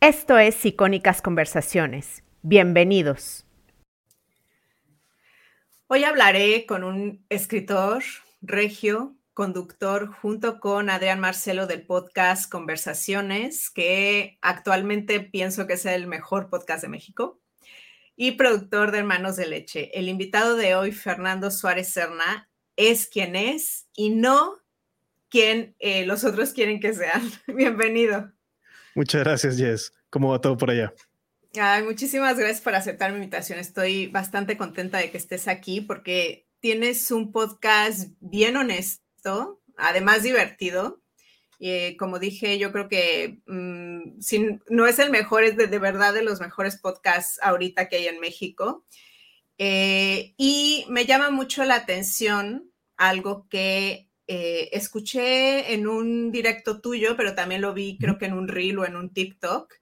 Esto es Icónicas Conversaciones. Bienvenidos. Hoy hablaré con un escritor regio, conductor, junto con Adrián Marcelo del podcast Conversaciones, que actualmente pienso que es el mejor podcast de México, y productor de Hermanos de Leche. El invitado de hoy, Fernando Suárez Serna, es quien es y no quien eh, los otros quieren que sean. Bienvenido. Muchas gracias, Jess. ¿Cómo va todo por allá? Ay, muchísimas gracias por aceptar mi invitación. Estoy bastante contenta de que estés aquí porque tienes un podcast bien honesto, además divertido. Y eh, como dije, yo creo que mm, si no es el mejor, es de, verdad de los mejores podcasts ahorita que hay en México. Eh, y me llama mucho la atención algo que eh, escuché en un directo tuyo, pero también lo vi creo que en un reel o en un TikTok,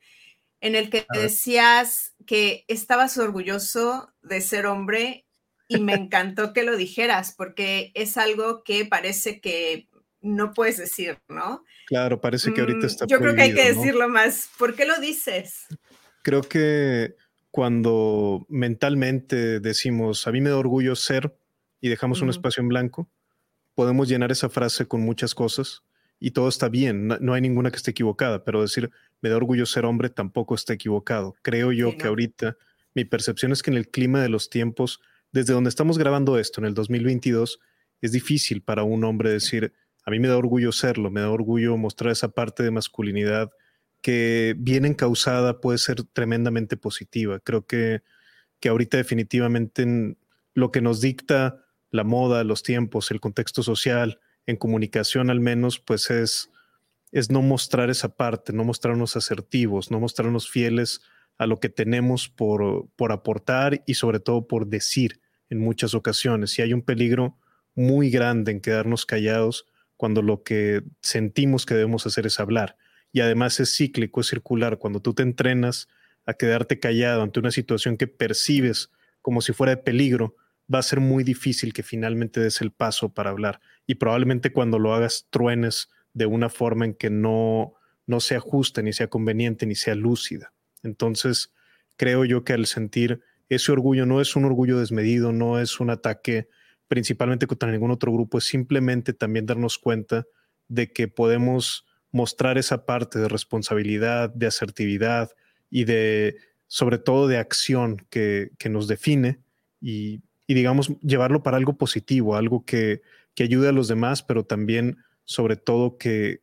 en el que decías que estabas orgulloso de ser hombre y me encantó que lo dijeras porque es algo que parece que no puedes decir, ¿no? Claro, parece que ahorita mm, está. Yo creo que hay que decirlo más. ¿Por qué lo dices? Creo que cuando mentalmente decimos, a mí me da orgullo ser y dejamos un espacio en blanco, podemos llenar esa frase con muchas cosas y todo está bien, no, hay ninguna que esté equivocada, pero decir me da orgullo ser hombre tampoco está equivocado. Creo yo que ahorita mi percepción es que en el clima de los tiempos, desde donde estamos grabando esto, en el 2022, es difícil para un hombre decir, a mí me da orgullo serlo, me da orgullo mostrar esa parte de masculinidad que bien encausada puede ser tremendamente positiva. Creo que, que ahorita definitivamente lo que nos dicta la moda, los tiempos, el contexto social, en comunicación al menos, pues es, es no mostrar esa parte, no mostrarnos asertivos, no mostrarnos fieles a lo que tenemos por, por aportar y sobre todo por decir en muchas ocasiones. Y hay un peligro muy grande en quedarnos callados cuando lo que sentimos que debemos hacer es hablar. Y además es cíclico, es circular. Cuando tú te entrenas a quedarte callado ante una situación que percibes como si fuera de peligro, va a ser muy difícil que finalmente des el paso para hablar. Y probablemente cuando lo hagas truenes de una forma en que no, no sea justa, ni sea conveniente, ni sea lúcida. Entonces, creo yo que al sentir ese orgullo no es un orgullo desmedido, no es un ataque principalmente contra ningún otro grupo, es simplemente también darnos cuenta de que podemos mostrar esa parte de responsabilidad, de asertividad y de, sobre todo, de acción que, que nos define y y digamos, llevarlo para algo positivo, algo que, que ayude a los demás, pero también, sobre todo, que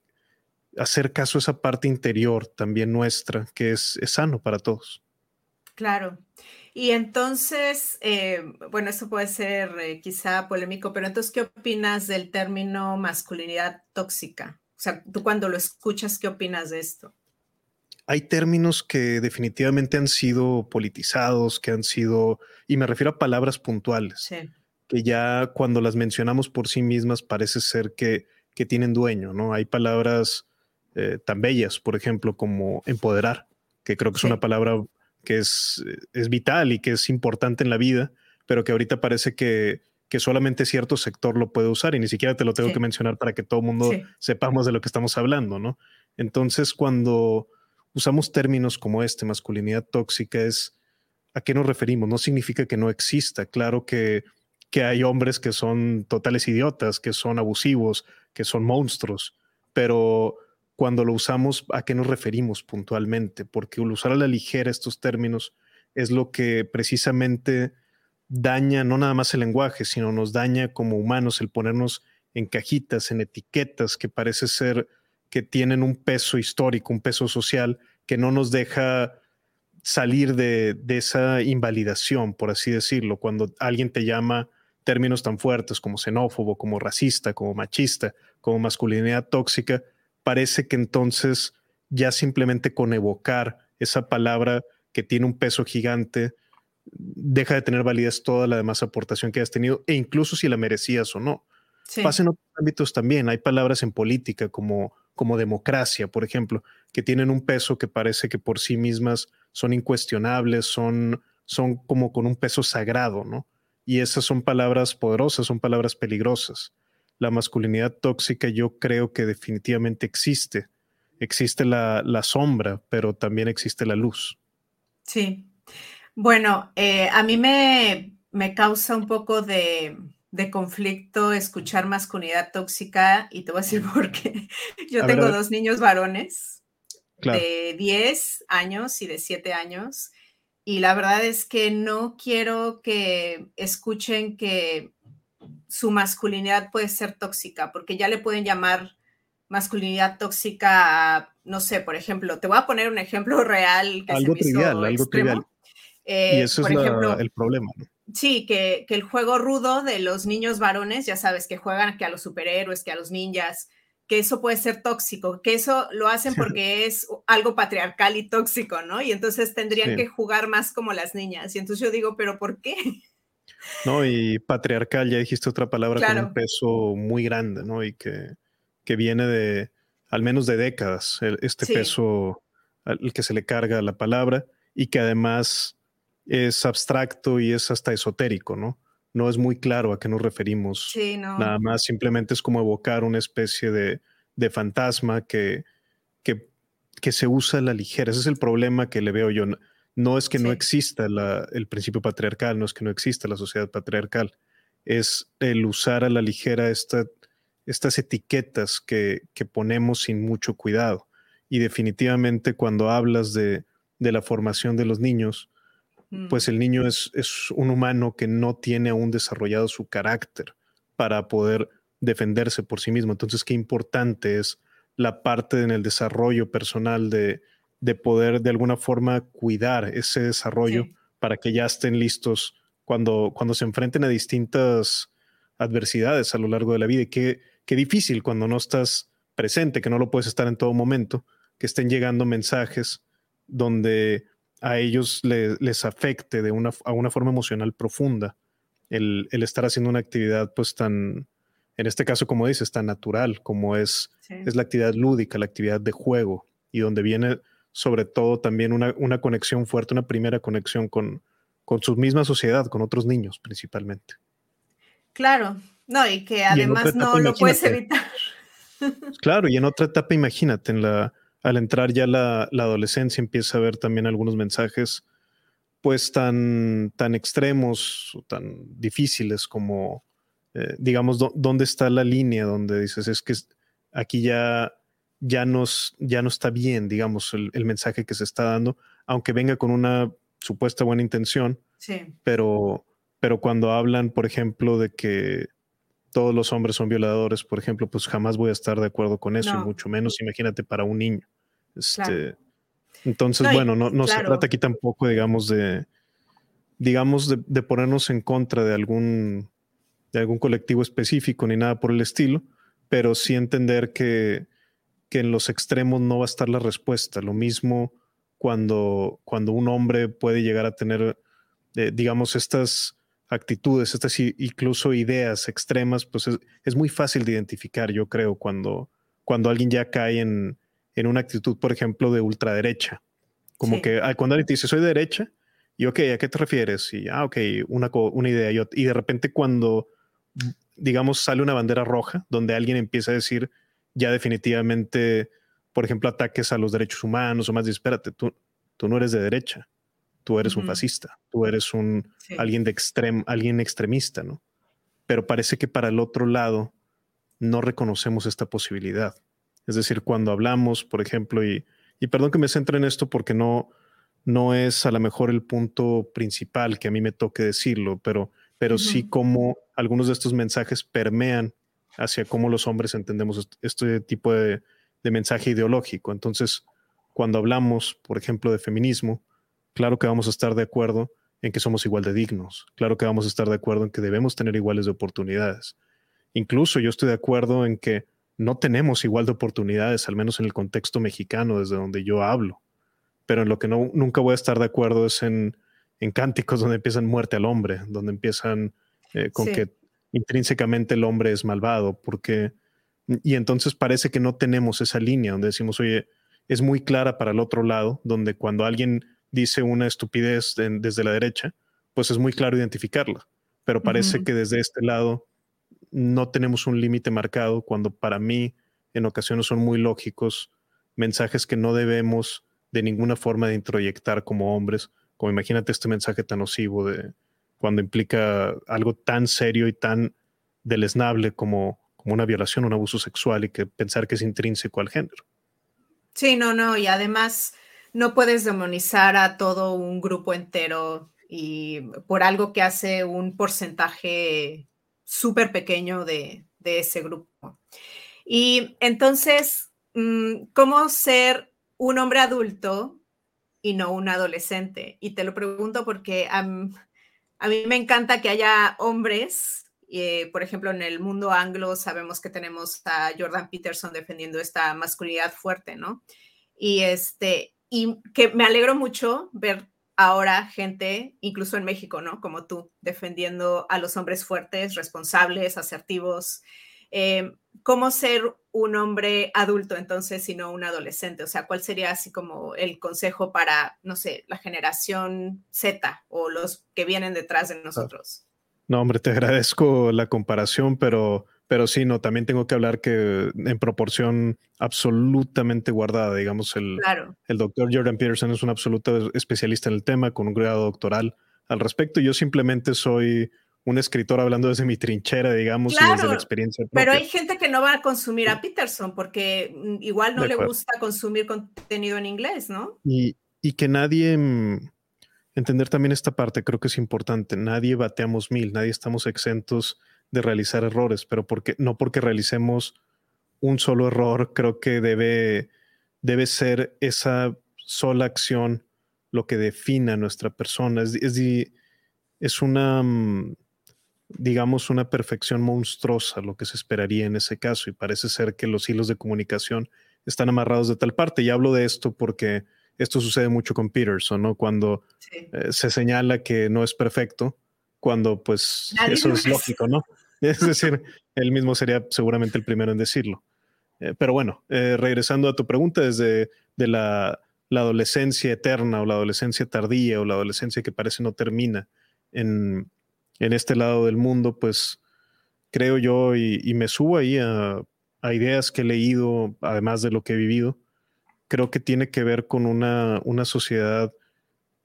hacer caso a esa parte interior también nuestra, que es, sano para todos. Claro. Y entonces, eh, bueno, eso puede ser eh, quizá polémico, pero entonces, ¿qué opinas del término masculinidad tóxica? O sea, tú cuando lo escuchas, ¿qué opinas de esto? Hay términos que definitivamente han sido politizados, que han sido, y me refiero a palabras puntuales, que ya cuando las mencionamos por sí mismas parece ser que, que tienen dueño, ¿no? Hay palabras eh, tan bellas, por ejemplo, como empoderar, que creo que es una palabra que es, es vital y que es importante en la vida, pero que ahorita parece que, que solamente cierto sector lo puede usar y ni siquiera te lo tengo que mencionar para que todo el mundo sepamos de lo que estamos hablando, ¿no? Entonces, cuando usamos términos como este, masculinidad tóxica, es a qué nos referimos. No significa que no exista. Claro que, que hay hombres que son totales idiotas, que son abusivos, que son monstruos, pero cuando lo usamos, ¿a qué nos referimos puntualmente? Porque usar a la ligera estos términos es lo que precisamente daña no nada más el lenguaje, sino nos daña como humanos el ponernos en cajitas, en etiquetas que parece ser que tienen un peso histórico, un peso social que no nos deja salir de, esa invalidación, por así decirlo, cuando alguien te llama términos tan fuertes como xenófobo, como racista, como machista, como masculinidad tóxica, parece que entonces ya simplemente con evocar esa palabra que tiene un peso gigante, deja de tener validez toda la demás aportación que has tenido, e incluso si la merecías o no. Pasa en otros ámbitos también. Hay palabras en política como como democracia, por ejemplo, que tienen un peso que parece que por sí mismas son incuestionables, son, son como con un peso sagrado, ¿no? Y esas son palabras poderosas, son palabras peligrosas. La masculinidad tóxica yo creo que definitivamente existe existe la, sombra, pero también existe la luz. Sí. Bueno, eh, a mí me, me, causa un poco de, conflicto escuchar masculinidad tóxica y te voy a decir por qué. Yo tengo dos niños varones de 10 años y de 7 años y la verdad es que no quiero que escuchen que su masculinidad puede ser tóxica, porque ya le pueden llamar masculinidad tóxica a, no sé, por ejemplo, te voy a poner un ejemplo real. Que algo trivial, algo trivial. y eh, eso es el problema. Sí, que, que, el juego rudo de los niños varones, ya sabes, que juegan que a los superhéroes, que a los ninjas, que eso puede ser tóxico, que eso lo hacen porque es algo patriarcal y tóxico, ¿no? Y entonces tendrían que jugar más como las niñas. Y entonces yo digo, ¿pero por qué? No, y patriarcal, ya dijiste otra palabra con un peso muy grande, ¿no? Y que, que viene de, al menos de décadas, este peso al que se le carga la palabra y que además es abstracto y es hasta esotérico, ¿no? no es muy claro a qué nos referimos. Sí, no. Nada más simplemente es como evocar una especie de, fantasma que, que, que, se usa a la ligera. Ese es el problema que le veo yo. No, es que no exista el principio patriarcal, no es que no exista la sociedad patriarcal, es el usar a la ligera esta, estas etiquetas que, que, ponemos sin mucho cuidado. Y definitivamente cuando hablas de, de la formación de los niños, pues el niño es, un humano que no tiene aún desarrollado su carácter para poder defenderse por sí mismo. Entonces, qué importante es la parte en el desarrollo personal de, poder de alguna forma cuidar ese desarrollo para que ya estén listos cuando, cuando se enfrenten a distintas adversidades a lo largo de la vida. Y qué, qué difícil cuando no estás presente, que no lo puedes estar en todo momento, que estén llegando mensajes donde a ellos les afecte de una, a una forma emocional profunda el, estar haciendo una actividad pues tan, en este caso como dices, tan natural como es, es la actividad lúdica, la actividad de juego y donde viene sobre todo también una, una conexión fuerte, una primera conexión con, con su misma sociedad, con otros niños principalmente. Claro, no, y que además no lo puedes evitar. Claro, y en otra etapa, imagínate, en la, al entrar ya la, adolescencia empieza a ver también algunos mensajes pues tan, tan extremos, tan difíciles como, eh, digamos, dónde está la línea donde dices, es que aquí ya, ya, nos, ya no está bien, digamos, el, mensaje que se está dando, aunque venga con una supuesta buena intención, sí. pero, pero cuando hablan, por ejemplo, de que todos los hombres son violadores, por ejemplo, pues jamás voy a estar de acuerdo con eso, mucho menos imagínate para un niño. Este, Entonces, bueno, no, no se trata aquí tampoco, digamos, de, digamos, de, ponernos en contra de algún, de algún colectivo específico ni nada por el estilo, pero sí entender que, que en los extremos no va a estar la respuesta. Lo mismo cuando, cuando un hombre puede llegar a tener, eh, digamos, estas actitudes, estas incluso ideas extremas, pues es, es, muy fácil de identificar, yo creo, cuando, cuando alguien ya cae en, en una actitud, por ejemplo, de ultraderecha. Como que ah, cuando alguien te dice soy de derecha, y ok, ¿a qué te refieres? Y ah, ok, una, una idea. Y, y de repente cuando, digamos, sale una bandera roja, donde alguien empieza a decir ya definitivamente, por ejemplo, ataques a los derechos humanos o más, espérate, tú, tú no eres de derecha, tú eres un fascista, tú eres un alguien de extrem, alguien extremista, ¿no? Pero parece que para el otro lado no reconocemos esta posibilidad. Es decir, cuando hablamos, por ejemplo, y, perdón que me centre en esto porque no, no es a lo mejor el punto principal que a mí me toque decirlo, pero, pero sí como algunos de estos mensajes permean hacia cómo los hombres entendemos este tipo de, de mensaje ideológico. Entonces, cuando hablamos, por ejemplo, de feminismo, claro que vamos a estar de acuerdo en que somos igual de dignos, claro que vamos a estar de acuerdo en que debemos tener iguales de oportunidades. Incluso yo estoy de acuerdo en que no tenemos igual de oportunidades, al menos en el contexto mexicano desde donde yo hablo. Pero en lo que no, nunca voy a estar de acuerdo es en, cánticos donde empiezan muerte al hombre, donde empiezan eh, con que intrínsecamente el hombre es malvado, porque... Y entonces parece que no tenemos esa línea donde decimos, oye, es muy clara para el otro lado, donde cuando alguien dice una estupidez desde la derecha, pues es muy claro identificarla. Pero parece que desde este lado no tenemos un límite marcado cuando para mí en ocasiones son muy lógicos mensajes que no debemos de ninguna forma de introyectar como hombres, como imagínate este mensaje tan nocivo de cuando implica algo tan serio y tan deleznable como, como una violación, un abuso sexual y que pensar que es intrínseco al género. Sí, no, no, y además no puedes demonizar a todo un grupo entero y por algo que hace un porcentaje súper pequeño de, ese grupo. Y entonces, mm, ¿cómo ser un hombre adulto y no un adolescente? Y te lo pregunto porque a mí me encanta que haya hombres eh, por ejemplo, en el mundo anglo sabemos que tenemos a Jordan Peterson defendiendo esta masculinidad fuerte, ¿no? Y, este, y que me alegro mucho ver ahora gente, incluso en México, ¿no? Como tú, defendiendo a los hombres fuertes, responsables, asertivos. Eh, ¿Cómo ser un hombre adulto entonces y no un adolescente? O sea, ¿cuál sería así como el consejo para, no sé, la generación Z o los que vienen detrás de nosotros? No, hombre, te agradezco la comparación, pero, pero sí, no, también tengo que hablar que en proporción absolutamente guardada, digamos, el, el doctor Jordan Peterson es un absoluto especialista en el tema, con un grado doctoral al respecto. Yo simplemente soy un escritor hablando desde mi trinchera, digamos, y desde la experiencia. Pero hay gente que no va a consumir a Peterson porque mm, igual no le gusta consumir contenido en inglés, ¿no? Y, y que nadie mm, entender también esta parte creo que es importante. Nadie bateamos mil, nadie estamos exentos de realizar errores, pero porque, no porque realicemos un solo error, creo que debe, debe ser esa sola acción lo que defina a nuestra persona. Es, es, es una, mm, digamos, una perfección monstruosa lo que se esperaría en ese caso y parece ser que los hilos de comunicación están amarrados de tal parte. Y hablo de esto porque esto sucede mucho con Peterson, ¿no? Cuando eh, se señala que no es perfecto, cuando pues eso es lógico, ¿no? Es decir, él mismo sería seguramente el primero en decirlo. Eh, pero bueno, eh, regresando a tu pregunta, desde de la, adolescencia eterna o la adolescencia tardía o la adolescencia que parece no termina en, este lado del mundo, pues creo yo y, me subo ahí a, a, ideas que he leído, además de lo que he vivido, creo que tiene que ver con una, una sociedad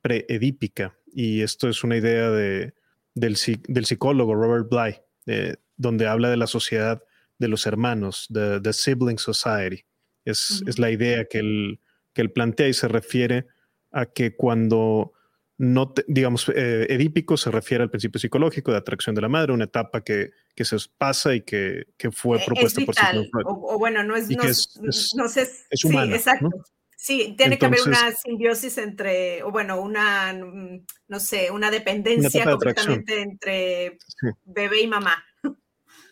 preedípica. Y esto es una idea de, del, del psicólogo Robert Bly, donde habla de la sociedad de los hermanos, de the sibling society. Es, es la idea que él, que él plantea y se refiere a que cuando no, digamos, eh, edípico se refiere al principio psicológico de atracción de la madre, una etapa que, que se pasa y que, que fue e, propuesta por Sigmund Freud. O, bueno, no es, no, es, no sé, es exacto. Sí, tiene que haber una simbiosis entre, o bueno, una, mm, no sé, una dependencia completamente entre bebé y mamá.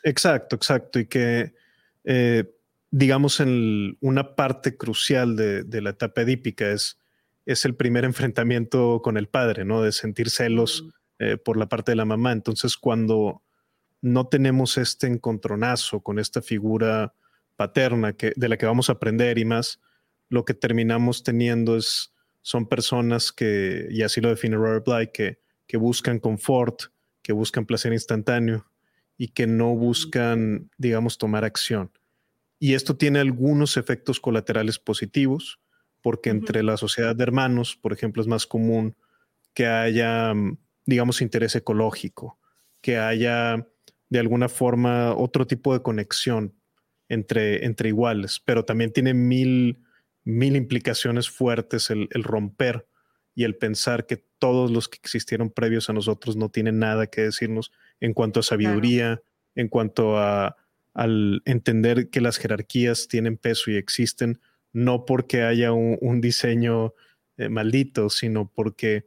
Exacto, exacto. Y que, eh, digamos, en una parte crucial de, de la etapa edípica es es el primer enfrentamiento con el padre, ¿no? De sentir celos mm. eh, por la parte de la mamá. Entonces, cuando no tenemos este encontronazo con esta figura paterna que, de la que vamos a aprender y más, lo que terminamos teniendo es, son personas que, y así lo define Robert Bly, que, que buscan confort, que buscan placer instantáneo y que no buscan, digamos, tomar acción. Y esto tiene algunos efectos colaterales positivos, porque entre la sociedad de hermanos, por ejemplo, es más común que haya, mm, digamos, interés ecológico, que haya de alguna forma otro tipo de conexión entre, entre iguales, pero también tiene mil, mil implicaciones fuertes el, romper y el pensar que todos los que existieron previos a nosotros no tienen nada que decirnos en cuanto a sabiduría, en cuanto a al entender que las jerarquías tienen peso y existen, no porque haya un, diseño eh, maldito, sino porque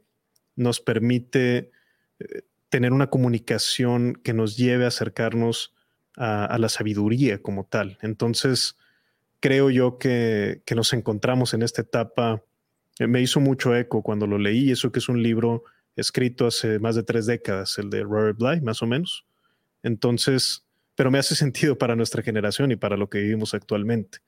nos permite eh, tener una comunicación que nos lleve a acercarnos a, la sabiduría como tal. Entonces, creo yo que, nos encontramos en esta etapa. Eh, me hizo mucho eco cuando lo leí, eso que es un libro escrito hace más de tres décadas, el de Robert Bly, más o menos. Entonces, pero me hace sentido para nuestra generación y para lo que vivimos actualmente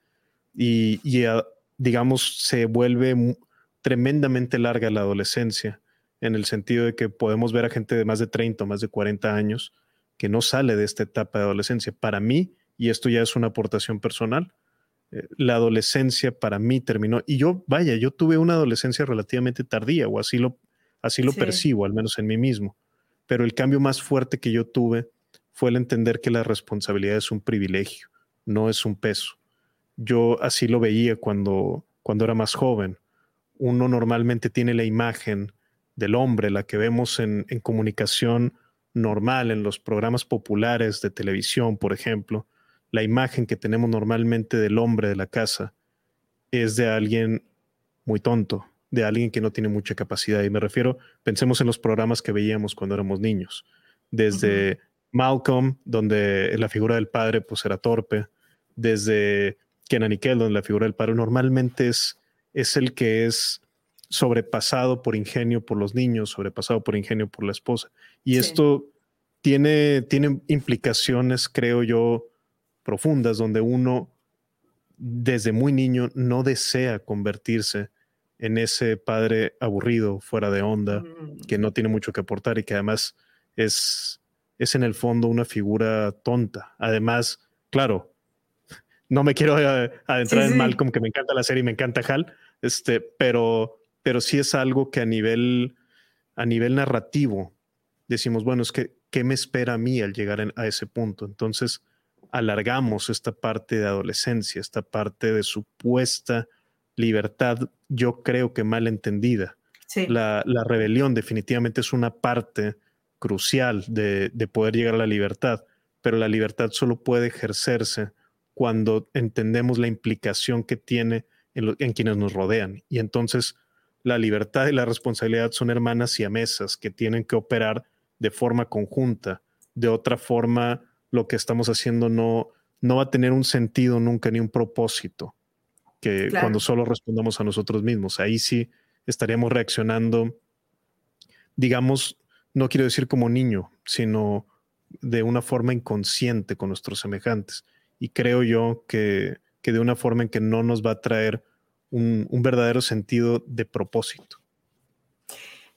y, ah, digamos, se vuelve tremendamente larga la adolescencia, en el sentido de que podemos ver a gente de más de 30 o más de 40 años que no sale de esta etapa de adolescencia. Para mí, y esto ya es una aportación personal, la adolescencia para mí terminó. Y yo, vaya, yo tuve una adolescencia relativamente tardía, o así lo, así lo percibo, al menos en mí mismo. Pero el cambio más fuerte que yo tuve fue el entender que la responsabilidad es un privilegio, no es un peso. Yo así lo veía cuando, cuando era más joven. Uno normalmente tiene la imagen del hombre, la que vemos en, en comunicación normal, en los programas populares de televisión, por ejemplo, la imagen que tenemos normalmente del hombre de la casa es de alguien muy tonto, de alguien que no tiene mucha capacidad. Y me refiero, pensemos en los programas que veíamos cuando éramos niños, desde Malcolm, donde la figura del padre pues era torpe, desde Kenan y Kel, donde la figura del padre normalmente es, es el que es sobrepasado por ingenio por los niños, sobrepasado por ingenio por la esposa. Y esto tiene, tiene implicaciones, creo yo, profundas donde uno desde muy niño no desea convertirse en ese padre aburrido, fuera de onda, mm. que no tiene mucho que aportar y que además es, es en el fondo una figura tonta. Además, claro, no me quiero eh, adentrar en Malcolm, que me encanta la serie y me encanta Hal, este, pero, pero sí es algo que a nivel, a nivel narrativo decimos, bueno, es que, ¿qué me espera a mí al llegar a ese punto? Entonces, alargamos esta parte de adolescencia, esta parte de supuesta libertad, yo creo que mal entendida. La, rebelión definitivamente es una parte crucial de, poder llegar a la libertad, pero la libertad solo puede ejercerse cuando entendemos la implicación que tiene en, en quienes nos rodean. Y entonces la libertad y la responsabilidad son hermanas y amesas que tienen que operar de forma conjunta. De otra forma, lo que estamos haciendo no, no va a tener un sentido nunca ni un propósito que cuando solo respondamos a nosotros mismos. Ahí sí estaríamos reaccionando, digamos, no quiero decir como niño, sino de una forma inconsciente con nuestros semejantes. Y creo yo que, que de una forma en que no nos va a traer un, un verdadero sentido de propósito.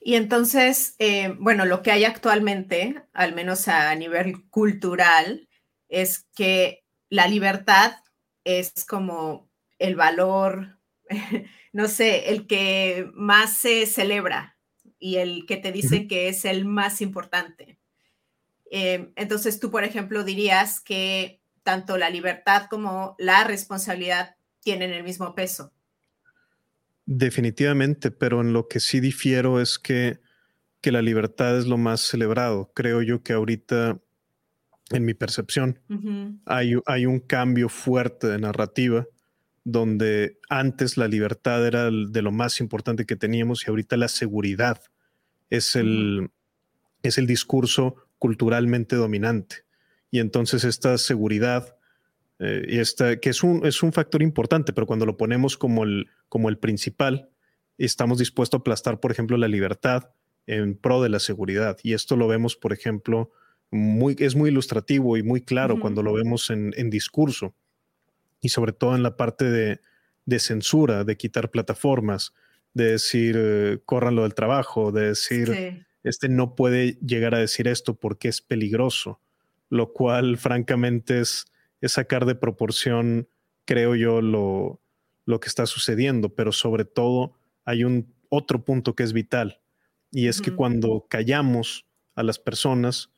Y entonces, eh, bueno, lo que hay actualmente, al menos a nivel cultural, es que la libertad es como el valor, no sé, el que más se celebra y el que te dice que es el más importante. Eh, entonces tú, por ejemplo, dirías que tanto la libertad como la responsabilidad tienen el mismo peso. Definitivamente, pero en lo que sí difiero es que, que la libertad es lo más celebrado. Creo yo que ahorita, en mi percepción, hay, hay un cambio fuerte de narrativa donde antes la libertad era de lo más importante que teníamos y ahorita la seguridad es el, es el discurso culturalmente dominante. Y entonces esta seguridad eh, y esta, que es un, es un factor importante, pero cuando lo ponemos como el, como el principal, estamos dispuestos a aplastar, por ejemplo, la libertad en pro de la seguridad. Y esto lo vemos, por ejemplo, muy, es muy ilustrativo y muy claro cuando lo vemos en, en, discurso. Y sobre todo en la parte de, de censura, de quitar plataformas, de decir, eh, corran lo del trabajo, de decir, este no puede llegar a decir esto porque es peligroso, lo cual francamente es es sacar de proporción, creo yo, lo, lo que está sucediendo, pero sobre todo hay un otro punto que es vital y es que cuando callamos a las personas,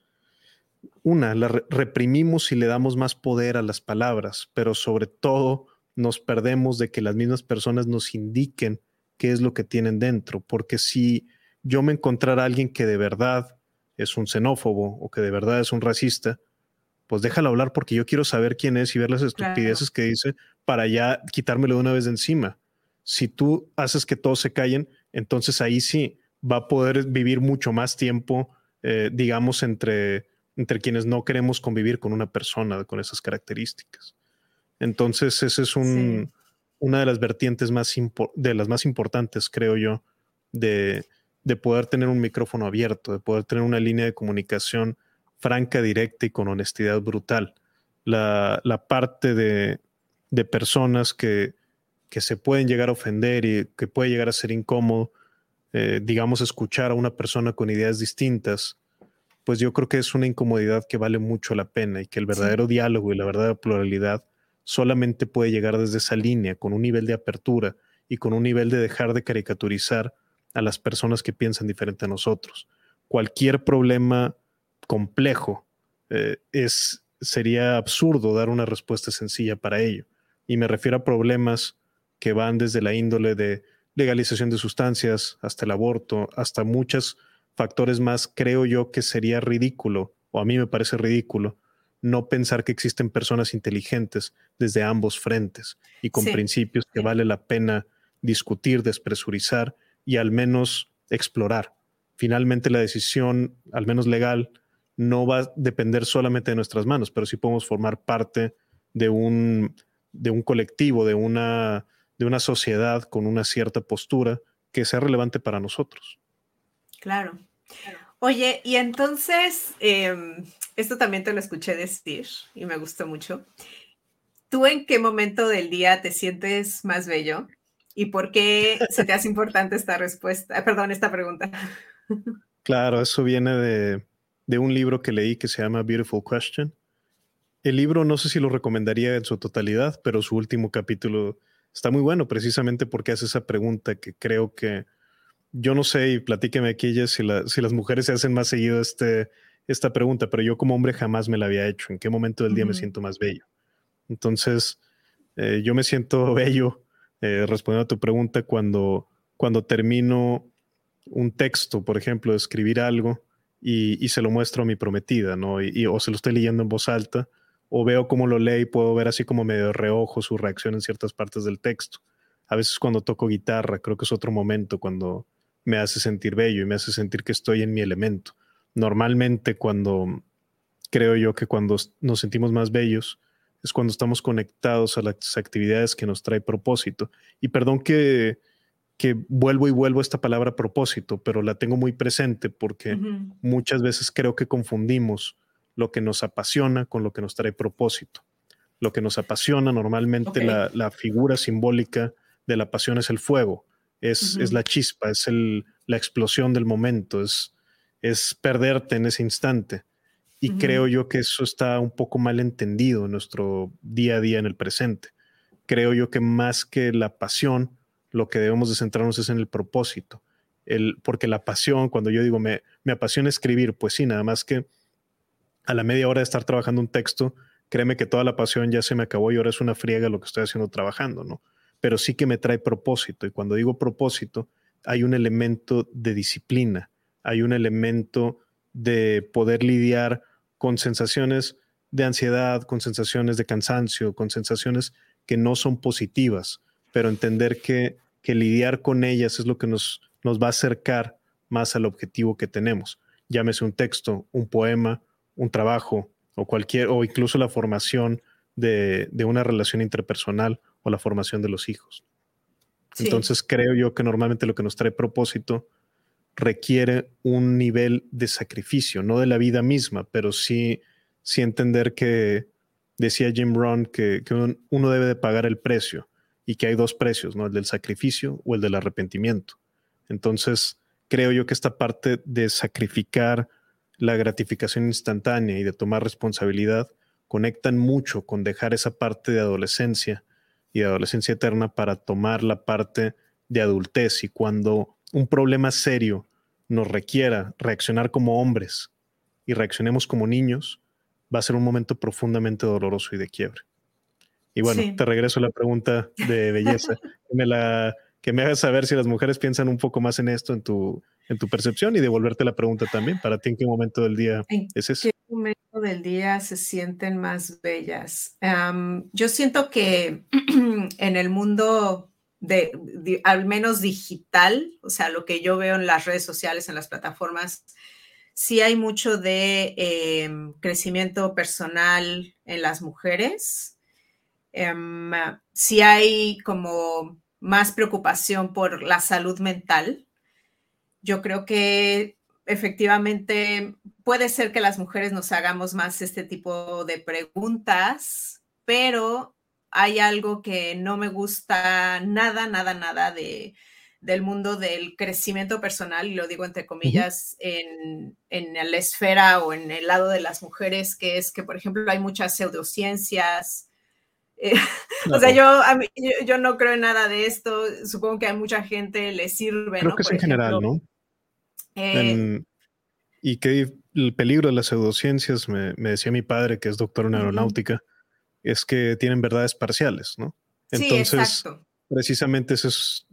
una, la reprimimos y le damos más poder a las palabras, pero sobre todo nos perdemos de que las mismas personas nos indiquen qué es lo que tienen dentro, porque si yo me encontrara a alguien que de verdad es un xenófobo o que de verdad es un racista, pues déjalo hablar porque yo quiero saber quién es y ver las estupideces que dice para ya quitármelo de una vez de encima. Si tú haces que todos se callen, entonces ahí sí va a poder vivir mucho más tiempo, eh, digamos, entre, entre quienes no queremos convivir con una persona con esas características. Entonces, esa es un, una de las vertientes más de las más importantes, creo yo, de, de poder tener un micrófono abierto, de poder tener una línea de comunicación franca, directa y con honestidad brutal. La, parte de, personas que, que, se pueden llegar a ofender y que puede llegar a ser incómodo, eh, digamos, escuchar a una persona con ideas distintas, pues yo creo que es una incomodidad que vale mucho la pena y que el verdadero diálogo y la verdadera pluralidad solamente puede llegar desde esa línea, con un nivel de apertura y con un nivel de dejar de caricaturizar a las personas que piensan diferente a nosotros. Cualquier problema complejo eh, es, sería absurdo dar una respuesta sencilla para ello. Y me refiero a problemas que van desde la índole de legalización de sustancias hasta el aborto, hasta muchos factores más, creo yo que sería ridículo, o a mí me parece ridículo, no pensar que existen personas inteligentes desde ambos frentes y con principios que vale la pena discutir, despresurizar y al menos explorar. Finalmente la decisión, al menos legal, no va a depender solamente de nuestras manos, pero sí podemos formar parte de un, de un colectivo, de una, de una sociedad con una cierta postura que sea relevante para nosotros. Claro. Oye, y entonces, em, esto también te lo escuché decir y me gustó mucho. ¿Tú en qué momento del día te sientes más bello? ¿Y por qué se te hace importante esta respuesta? Perdón, esta pregunta. Claro, eso viene de, de un libro que leí que se llama Beautiful Question. El libro no sé si lo recomendaría en su totalidad, pero su último capítulo está muy bueno precisamente porque hace esa pregunta que creo que yo no sé, y platíqueme aquí, Jess, si, si las mujeres se hacen más seguido este, esta pregunta, pero yo como hombre jamás me la había hecho. ¿En qué momento del día me siento más bello? Entonces, eh, yo me siento bello eh, respondiendo a tu pregunta cuando, cuando termino un texto, por ejemplo, escribir algo y, y, se lo muestro a mi prometida, ¿no? Y, o se lo estoy leyendo en voz alta, o veo cómo lo lee y puedo ver así como medio reojo su reacción en ciertas partes del texto. A veces cuando toco guitarra, creo que es otro momento cuando me hace sentir bello y me hace sentir que estoy en mi elemento. Normalmente cuando creo yo que cuando nos sentimos más bellos es cuando estamos conectados a las actividades que nos trae propósito. Y perdón que, que vuelvo y vuelvo a esta palabra propósito, pero la tengo muy presente porque muchas veces creo que confundimos lo que nos apasiona con lo que nos trae propósito. Lo que nos apasiona normalmente la, la figura simbólica de la pasión es el fuego es, la chispa, es el, la explosión del momento, es, es perderte en ese instante. Y creo yo que eso está un poco mal entendido en nuestro día a día en el presente. Creo yo que más que la pasión, lo que debemos de centrarnos es en el propósito. El, porque la pasión, cuando yo digo me, me apasiona escribir, pues sí, nada más que a la media hora de estar trabajando un texto, créeme que toda la pasión ya se me acabó y ahora es una friega lo que estoy haciendo trabajando, ¿no? pero sí que me trae propósito. Y cuando digo propósito, hay un elemento de disciplina, hay un elemento de poder lidiar con sensaciones de ansiedad, con sensaciones de cansancio, con sensaciones que no son positivas, pero entender que, que lidiar con ellas es lo que nos, nos va a acercar más al objetivo que tenemos. Llámese un texto, un poema, un trabajo o cualquier, o incluso la formación de, de una relación interpersonal o la formación de los hijos. Entonces creo yo que normalmente lo que nos trae propósito requiere un nivel de sacrificio, no de la vida misma, pero sí, sí entender que, decía Jim Rohn, que, uno debe de pagar el precio y que hay dos precios, ¿no? El del sacrificio o el del arrepentimiento. Entonces, creo yo que esta parte de sacrificar la gratificación instantánea y de tomar responsabilidad conectan mucho con dejar esa parte de adolescencia y de adolescencia eterna para tomar la parte de adultez y cuando un problema serio nos requiera reaccionar como hombres y reaccionemos como niños, va a ser un momento profundamente doloroso y de quiebre. Y bueno, te regreso a la pregunta de belleza. que, me la, que me hagas saber si las mujeres piensan un poco más en esto, en tu, en tu percepción y devolverte la pregunta también. ¿Para ti en qué momento del día es eso? momento del día se sienten más bellas? yo siento que en el mundo de, al menos digital, o sea, lo que yo veo en las redes sociales, en las plataformas, sí hay mucho de em, crecimiento personal en las mujeres. Um, sí hay como más preocupación por la salud mental. Yo creo que efectivamente puede ser que las mujeres nos hagamos más este tipo de preguntas, pero hay algo que no me gusta nada, nada, nada de, del mundo del crecimiento personal, y lo digo entre comillas, en, en, la esfera o en el lado de las mujeres, que es que, por ejemplo, hay muchas pseudociencias, Eh, o sea, yo, yo, no creo en nada de esto. Supongo que a mucha gente le sirve. Creo que es en general, ¿no? Eh, y que el peligro de las pseudociencias, me, decía mi padre, que es doctor en aeronáutica, es que tienen verdades parciales, ¿no? Entonces, precisamente esa es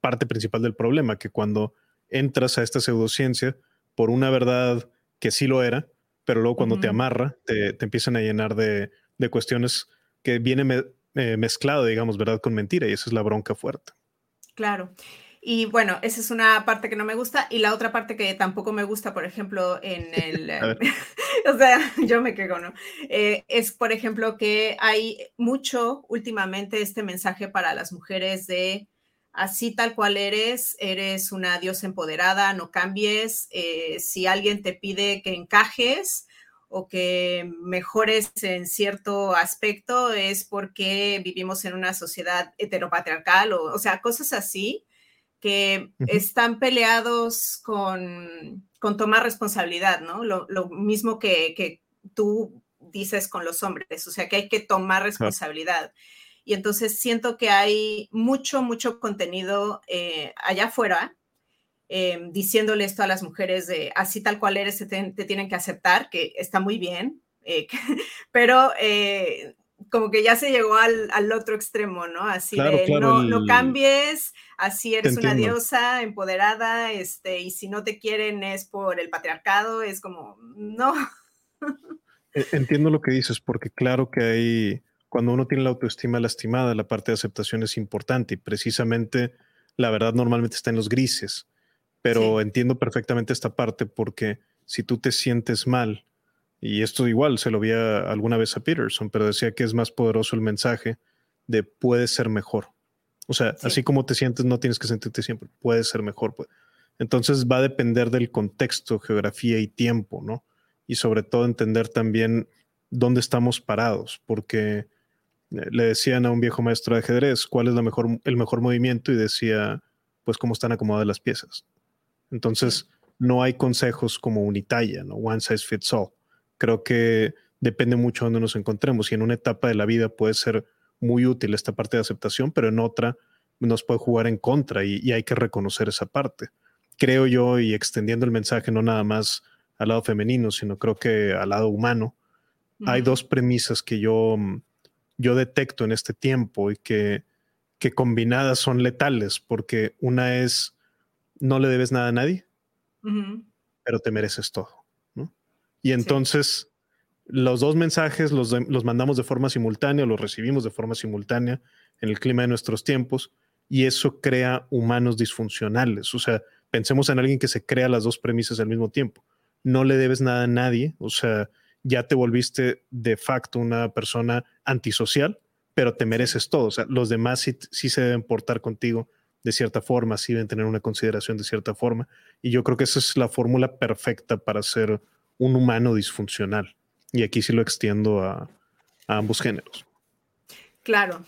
parte principal del problema, que cuando entras a esta pseudociencia por una verdad que sí lo era, pero luego cuando te amarra, te, empiezan a llenar de, cuestiones que viene eh, mezclado, digamos, verdad con mentira, y esa es la bronca fuerte. Claro. Y bueno, esa es una parte que no me gusta. Y la otra parte que tampoco me gusta, por ejemplo, en el... o sea, yo me quedo, ¿no? Eh, es, por ejemplo, que hay mucho últimamente este mensaje para las mujeres de así tal cual eres, eres una diosa empoderada, no cambies. Eh, si alguien te pide que encajes o que mejores en cierto aspecto, es porque vivimos en una sociedad heteropatriarcal o, o sea, cosas así que están peleados con, con, tomar responsabilidad, ¿no? Lo, mismo que, que, tú dices con los hombres, o sea, que hay que tomar responsabilidad. Y entonces siento que hay mucho, mucho contenido eh, allá afuera eh, diciéndole esto a las mujeres de así tal cual eres, te, tienen que aceptar, que está muy bien, eh, pero como que ya se llegó al, al otro extremo, ¿no? Así de no, no, cambies, así eres una diosa empoderada, este, y si no te quieren es por el patriarcado, es como, no. E, entiendo lo que dices, porque claro que hay, cuando uno tiene la autoestima lastimada, la parte de aceptación es importante y precisamente la verdad normalmente está en los grises, pero entiendo perfectamente esta parte porque si tú te sientes mal, y esto igual se lo vi alguna vez a Peterson, pero decía que es más poderoso el mensaje de puedes ser mejor. O sea, así como te sientes, no tienes que sentirte siempre, puedes ser mejor. Pues. Entonces va a depender del contexto, geografía y tiempo, ¿no? Y sobre todo entender también dónde estamos parados, porque eh, le decían a un viejo maestro de ajedrez cuál es la mejor, el mejor movimiento y decía, pues cómo están acomodadas las piezas. Entonces, no hay consejos como unitalla, ¿no? One size fits all creo que depende mucho de dónde nos encontremos y en una etapa de la vida puede ser muy útil esta parte de aceptación, pero en otra nos puede jugar en contra y, hay que reconocer esa parte. Creo yo, y extendiendo el mensaje no nada más al lado femenino, sino creo que al lado humano, hay dos premisas que yo, yo detecto en este tiempo y que, que combinadas son letales, porque una es, no le debes nada a nadie, pero te mereces todo. Y entonces los dos mensajes los, los mandamos de forma simultánea, los recibimos de forma simultánea en el clima de nuestros tiempos y eso crea humanos disfuncionales. O sea, pensemos en alguien que se crea las dos premisas al mismo tiempo. No le debes nada a nadie, o sea, ya te volviste de facto una persona antisocial, pero te mereces todo. O sea, los demás sí, sí se deben portar contigo de cierta forma, sí deben tener una consideración de cierta forma. Y yo creo que esa es la fórmula perfecta para ser un humano disfuncional. Y aquí sí lo extiendo a, ambos géneros. Claro.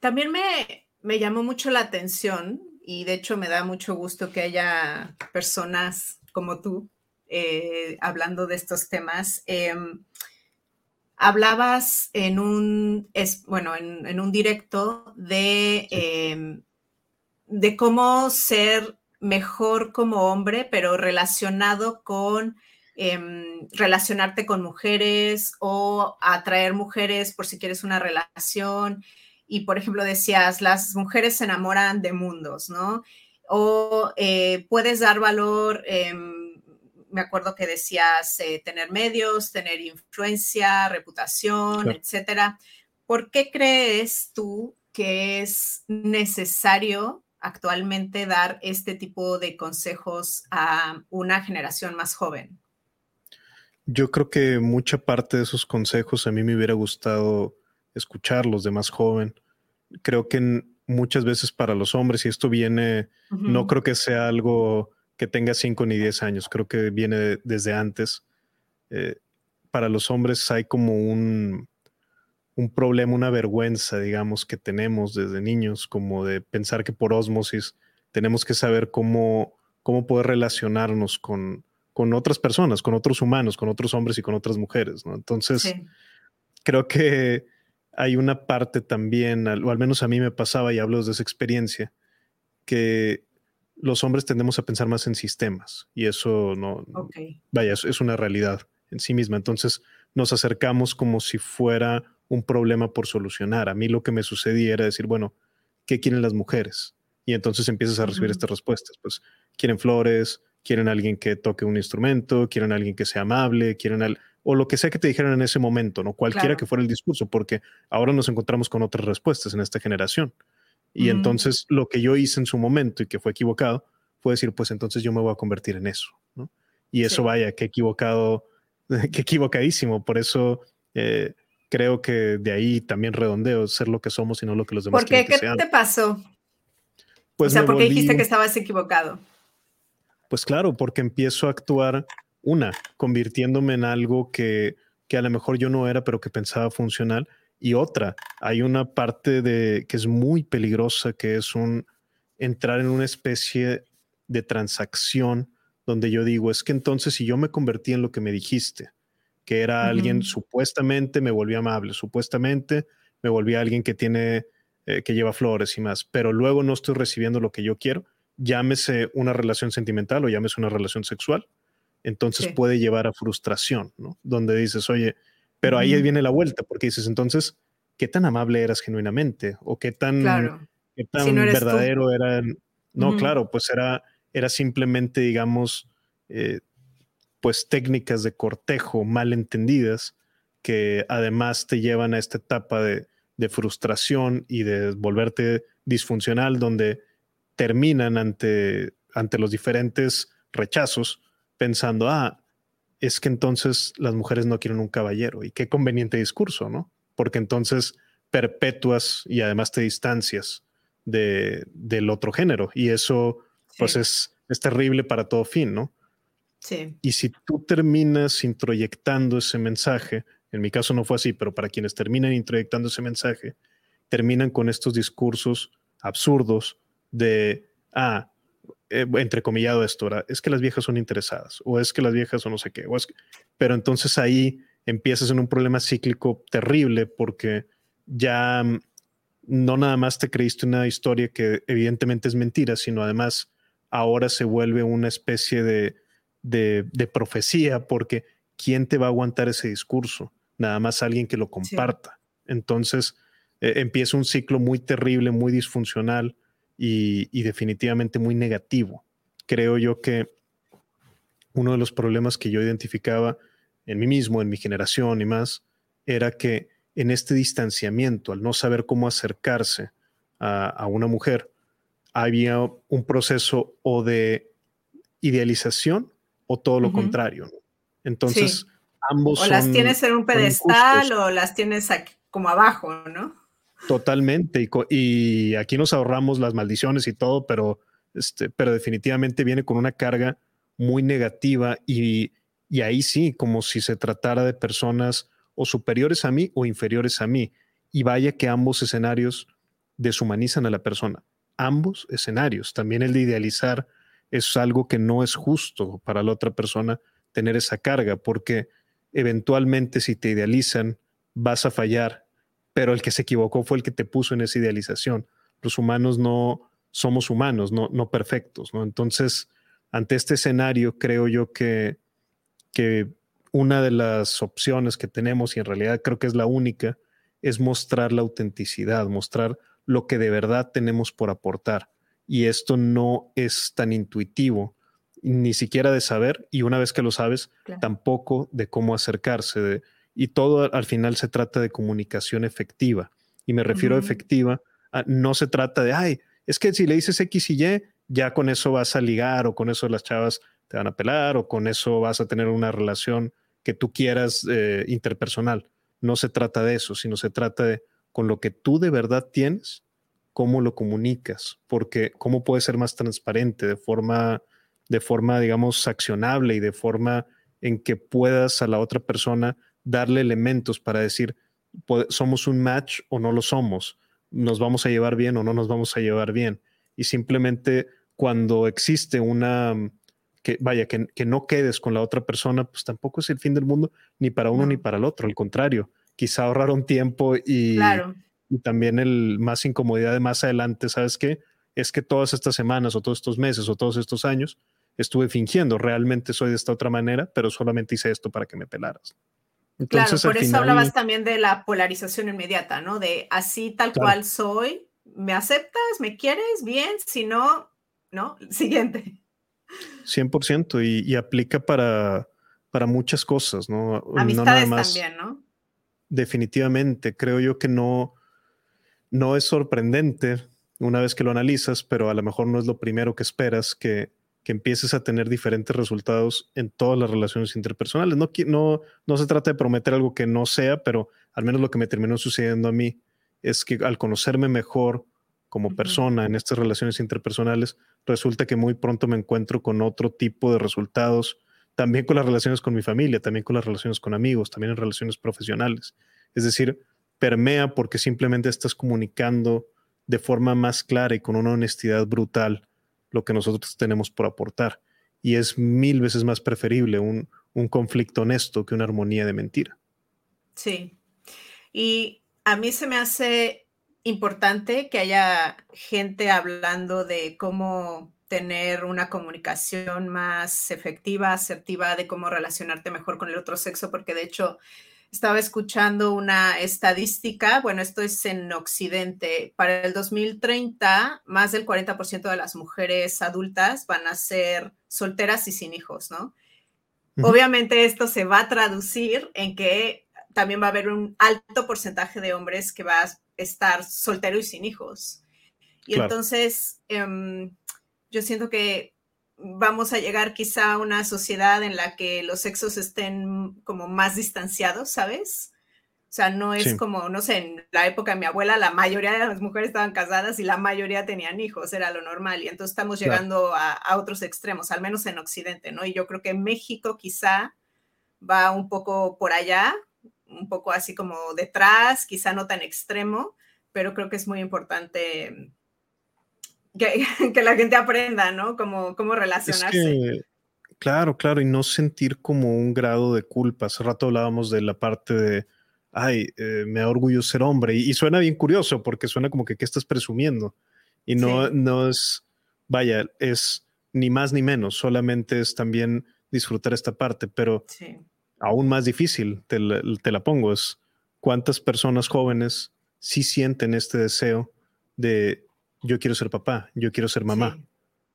También me, me, llamó mucho la atención y de hecho me da mucho gusto que haya personas como tú eh, hablando de estos temas. Em, hablabas en un, es, bueno, en, un directo de, em, de cómo ser mejor como hombre, pero relacionado con Em, relacionarte con mujeres o atraer mujeres por si quieres una relación. Y, por ejemplo, decías, las mujeres se enamoran de mundos, ¿no? O eh, puedes dar valor, em, me acuerdo que decías eh, tener medios, tener influencia, reputación, etcétera. ¿Por qué crees tú que es necesario actualmente dar este tipo de consejos a una generación más joven? Yo creo que mucha parte de esos consejos a mí me hubiera gustado escucharlos de más joven. Creo que muchas veces para los hombres, y esto viene, no creo que sea algo que tenga 5 ni 10 años, creo que viene desde antes. Eh, para los hombres hay como un, un problema, una vergüenza, digamos, que tenemos desde niños, como de pensar que por osmosis tenemos que saber cómo, cómo poder relacionarnos con, con otras personas, con otros humanos, con otros hombres y con otras mujeres, ¿no? Entonces, creo que hay una parte también, o al menos a mí me pasaba y hablo de esa experiencia, que los hombres tendemos a pensar más en sistemas y eso no, vaya, es una realidad en sí misma. Entonces nos acercamos como si fuera un problema por solucionar. A mí lo que me sucedía era decir, bueno, ¿qué quieren las mujeres? Y entonces empiezas a recibir estas respuestas. Pues quieren flores, quieren alguien que toque un instrumento, quieren alguien que sea amable, quieren al o lo que sea que te dijeran en ese momento, ¿no? Cualquiera que fuera el discurso, porque ahora nos encontramos con otras respuestas en esta generación. Y entonces lo que yo hice en su momento y que fue equivocado fue decir, pues entonces yo me voy a convertir en eso, ¿no? Y eso vaya, qué equivocado, qué equivocadísimo. Por eso eh, creo que de ahí también redondeo ser lo que somos y no lo que los demás ¿Por qué? ¿Qué te pasó? Pues o sea, ¿por qué dijiste que estabas equivocado? Pues claro, porque empiezo a actuar una, convirtiéndome en algo que, que a lo mejor yo no era, pero que pensaba funcional. Y otra, hay una parte de que es muy peligrosa, que es un entrar en una especie de transacción donde yo digo, es que entonces si yo me convertí en lo que me dijiste, que era alguien supuestamente me volví amable, supuestamente me volví alguien que tiene, eh, que lleva flores y más, pero luego no estoy recibiendo lo que yo quiero, llámese una relación sentimental o llámese una relación sexual, entonces puede llevar a frustración, ¿no? Donde dices, oye, pero ahí viene la vuelta, porque dices, entonces, ¿qué tan amable eras genuinamente? ¿O qué tan, qué tan verdadero era? No, claro, pues era, era simplemente, digamos, eh, pues técnicas de cortejo mal entendidas que además te llevan a esta etapa de, de frustración y de volverte disfuncional, donde terminan ante, ante los diferentes rechazos pensando, ah, es que entonces las mujeres no quieren un caballero y qué conveniente discurso, ¿no? Porque entonces perpetuas y además te distancias de, del otro género y eso pues es, es terrible para todo fin, ¿no? Sí. Y si tú terminas introyectando ese mensaje, en mi caso no fue así, pero para quienes terminan introyectando ese mensaje, terminan con estos discursos absurdos de, ah, eh, entrecomillado esto, es que las viejas son interesadas o es que las viejas o no sé qué, pero entonces ahí empiezas en un problema cíclico terrible porque ya mm, no nada más te creíste una historia que evidentemente es mentira, sino además ahora se vuelve una especie de, de, profecía porque ¿quién te va a aguantar ese discurso? Nada más alguien que lo comparta. Entonces eh, empieza un ciclo muy terrible, muy disfuncional y, definitivamente muy negativo. Creo yo que uno de los problemas que yo identificaba en mí mismo, en mi generación y más, era que en este distanciamiento, al no saber cómo acercarse a, una mujer, había un proceso o de idealización o todo lo contrario. Entonces, ambos... O las tienes en un pedestal o las tienes como abajo, ¿no? Totalmente. Y, aquí nos ahorramos las maldiciones y todo, pero, este, pero definitivamente viene con una carga muy negativa y, y ahí sí, como si se tratara de personas o superiores a mí o inferiores a mí. Y vaya que ambos escenarios deshumanizan a la persona. Ambos escenarios. También el de idealizar es algo que no es justo para la otra persona tener esa carga, porque eventualmente si te idealizan, vas a fallar pero el que se equivocó fue el que te puso en esa idealización. Los humanos no somos humanos, no, no perfectos, ¿no? Entonces, ante este escenario, creo yo que, que una de las opciones que tenemos, y en realidad creo que es la única, es mostrar la autenticidad, mostrar lo que de verdad tenemos por aportar. Y esto no es tan intuitivo, ni siquiera de saber, y una vez que lo sabes, tampoco de cómo acercarse, de, y todo al final se trata de comunicación efectiva. Y me refiero a efectiva, no se trata de, ay, es que si le dices X y Y, ya con eso vas a ligar o con eso las chavas te van a pelar o con eso vas a tener una relación que tú quieras eh, interpersonal. No se trata de eso, sino se trata de con lo que tú de verdad tienes, cómo lo comunicas, porque cómo puede ser más transparente de forma, de forma, digamos, accionable y de forma en que puedas a la otra persona darle elementos para decir, somos un match o no lo somos, nos vamos a llevar bien o no nos vamos a llevar bien. Y simplemente cuando existe una, que vaya, que, no quedes con la otra persona, pues tampoco es el fin del mundo ni para uno ni para el otro, al contrario, quizá ahorraron tiempo y, y también el más incomodidad de más adelante, ¿sabes qué? Es que todas estas semanas o todos estos meses o todos estos años estuve fingiendo, realmente soy de esta otra manera, pero solamente hice esto para que me pelaras. Entonces, claro, por eso hablabas también de la polarización inmediata, ¿no? De así tal cual soy, ¿me aceptas? ¿Me quieres? Bien, si no, ¿no? Siguiente. 100% y, y aplica para, para muchas cosas, ¿no? Amistades también, ¿no? Definitivamente, creo yo que no, no es sorprendente una vez que lo analizas, pero a lo mejor no es lo primero que esperas que, que empieces a tener diferentes resultados en todas las relaciones interpersonales. No, no, no se trata de prometer algo que no sea, pero al menos lo que me terminó sucediendo a mí es que al conocerme mejor como persona en estas relaciones interpersonales, resulta que muy pronto me encuentro con otro tipo de resultados, también con las relaciones con mi familia, también con las relaciones con amigos, también en relaciones profesionales. Es decir, permea porque simplemente estás comunicando de forma más clara y con una honestidad brutal lo que nosotros tenemos por aportar. Y es mil veces más preferible un, un conflicto honesto que una armonía de mentira. Sí. Y a mí se me hace importante que haya gente hablando de cómo tener una comunicación más efectiva, asertiva, de cómo relacionarte mejor con el otro sexo, porque de hecho estaba escuchando una estadística, bueno, esto es en Occidente, para el 2030 más del 40% de las mujeres adultas van a ser solteras y sin hijos, ¿no? Obviamente esto se va a traducir en que también va a haber un alto porcentaje de hombres que va a estar soltero y sin hijos. Y entonces, em, yo siento que vamos a llegar quizá a una sociedad en la que los sexos estén como más distanciados, ¿sabes? O sea, no es como, no sé, en la época de mi abuela la mayoría de las mujeres estaban casadas y la mayoría tenían hijos, era lo normal. Y entonces estamos llegando a, otros extremos, al menos en Occidente, ¿no? Y yo creo que México quizá va un poco por allá, un poco así como detrás, quizá no tan extremo, pero creo que es muy importante que, la gente aprenda, ¿no? Cómo, cómo relacionarse. claro, claro, y no sentir como un grado de culpa. Hace rato hablábamos de la parte de, ay, eh, me da orgullo ser hombre, y, suena bien curioso porque suena como que, ¿qué estás presumiendo? Y no, no es, vaya, es ni más ni menos, solamente es también disfrutar esta parte, pero aún más difícil, te la, te la pongo, es cuántas personas jóvenes sí sienten este deseo de yo quiero ser papá, yo quiero ser mamá,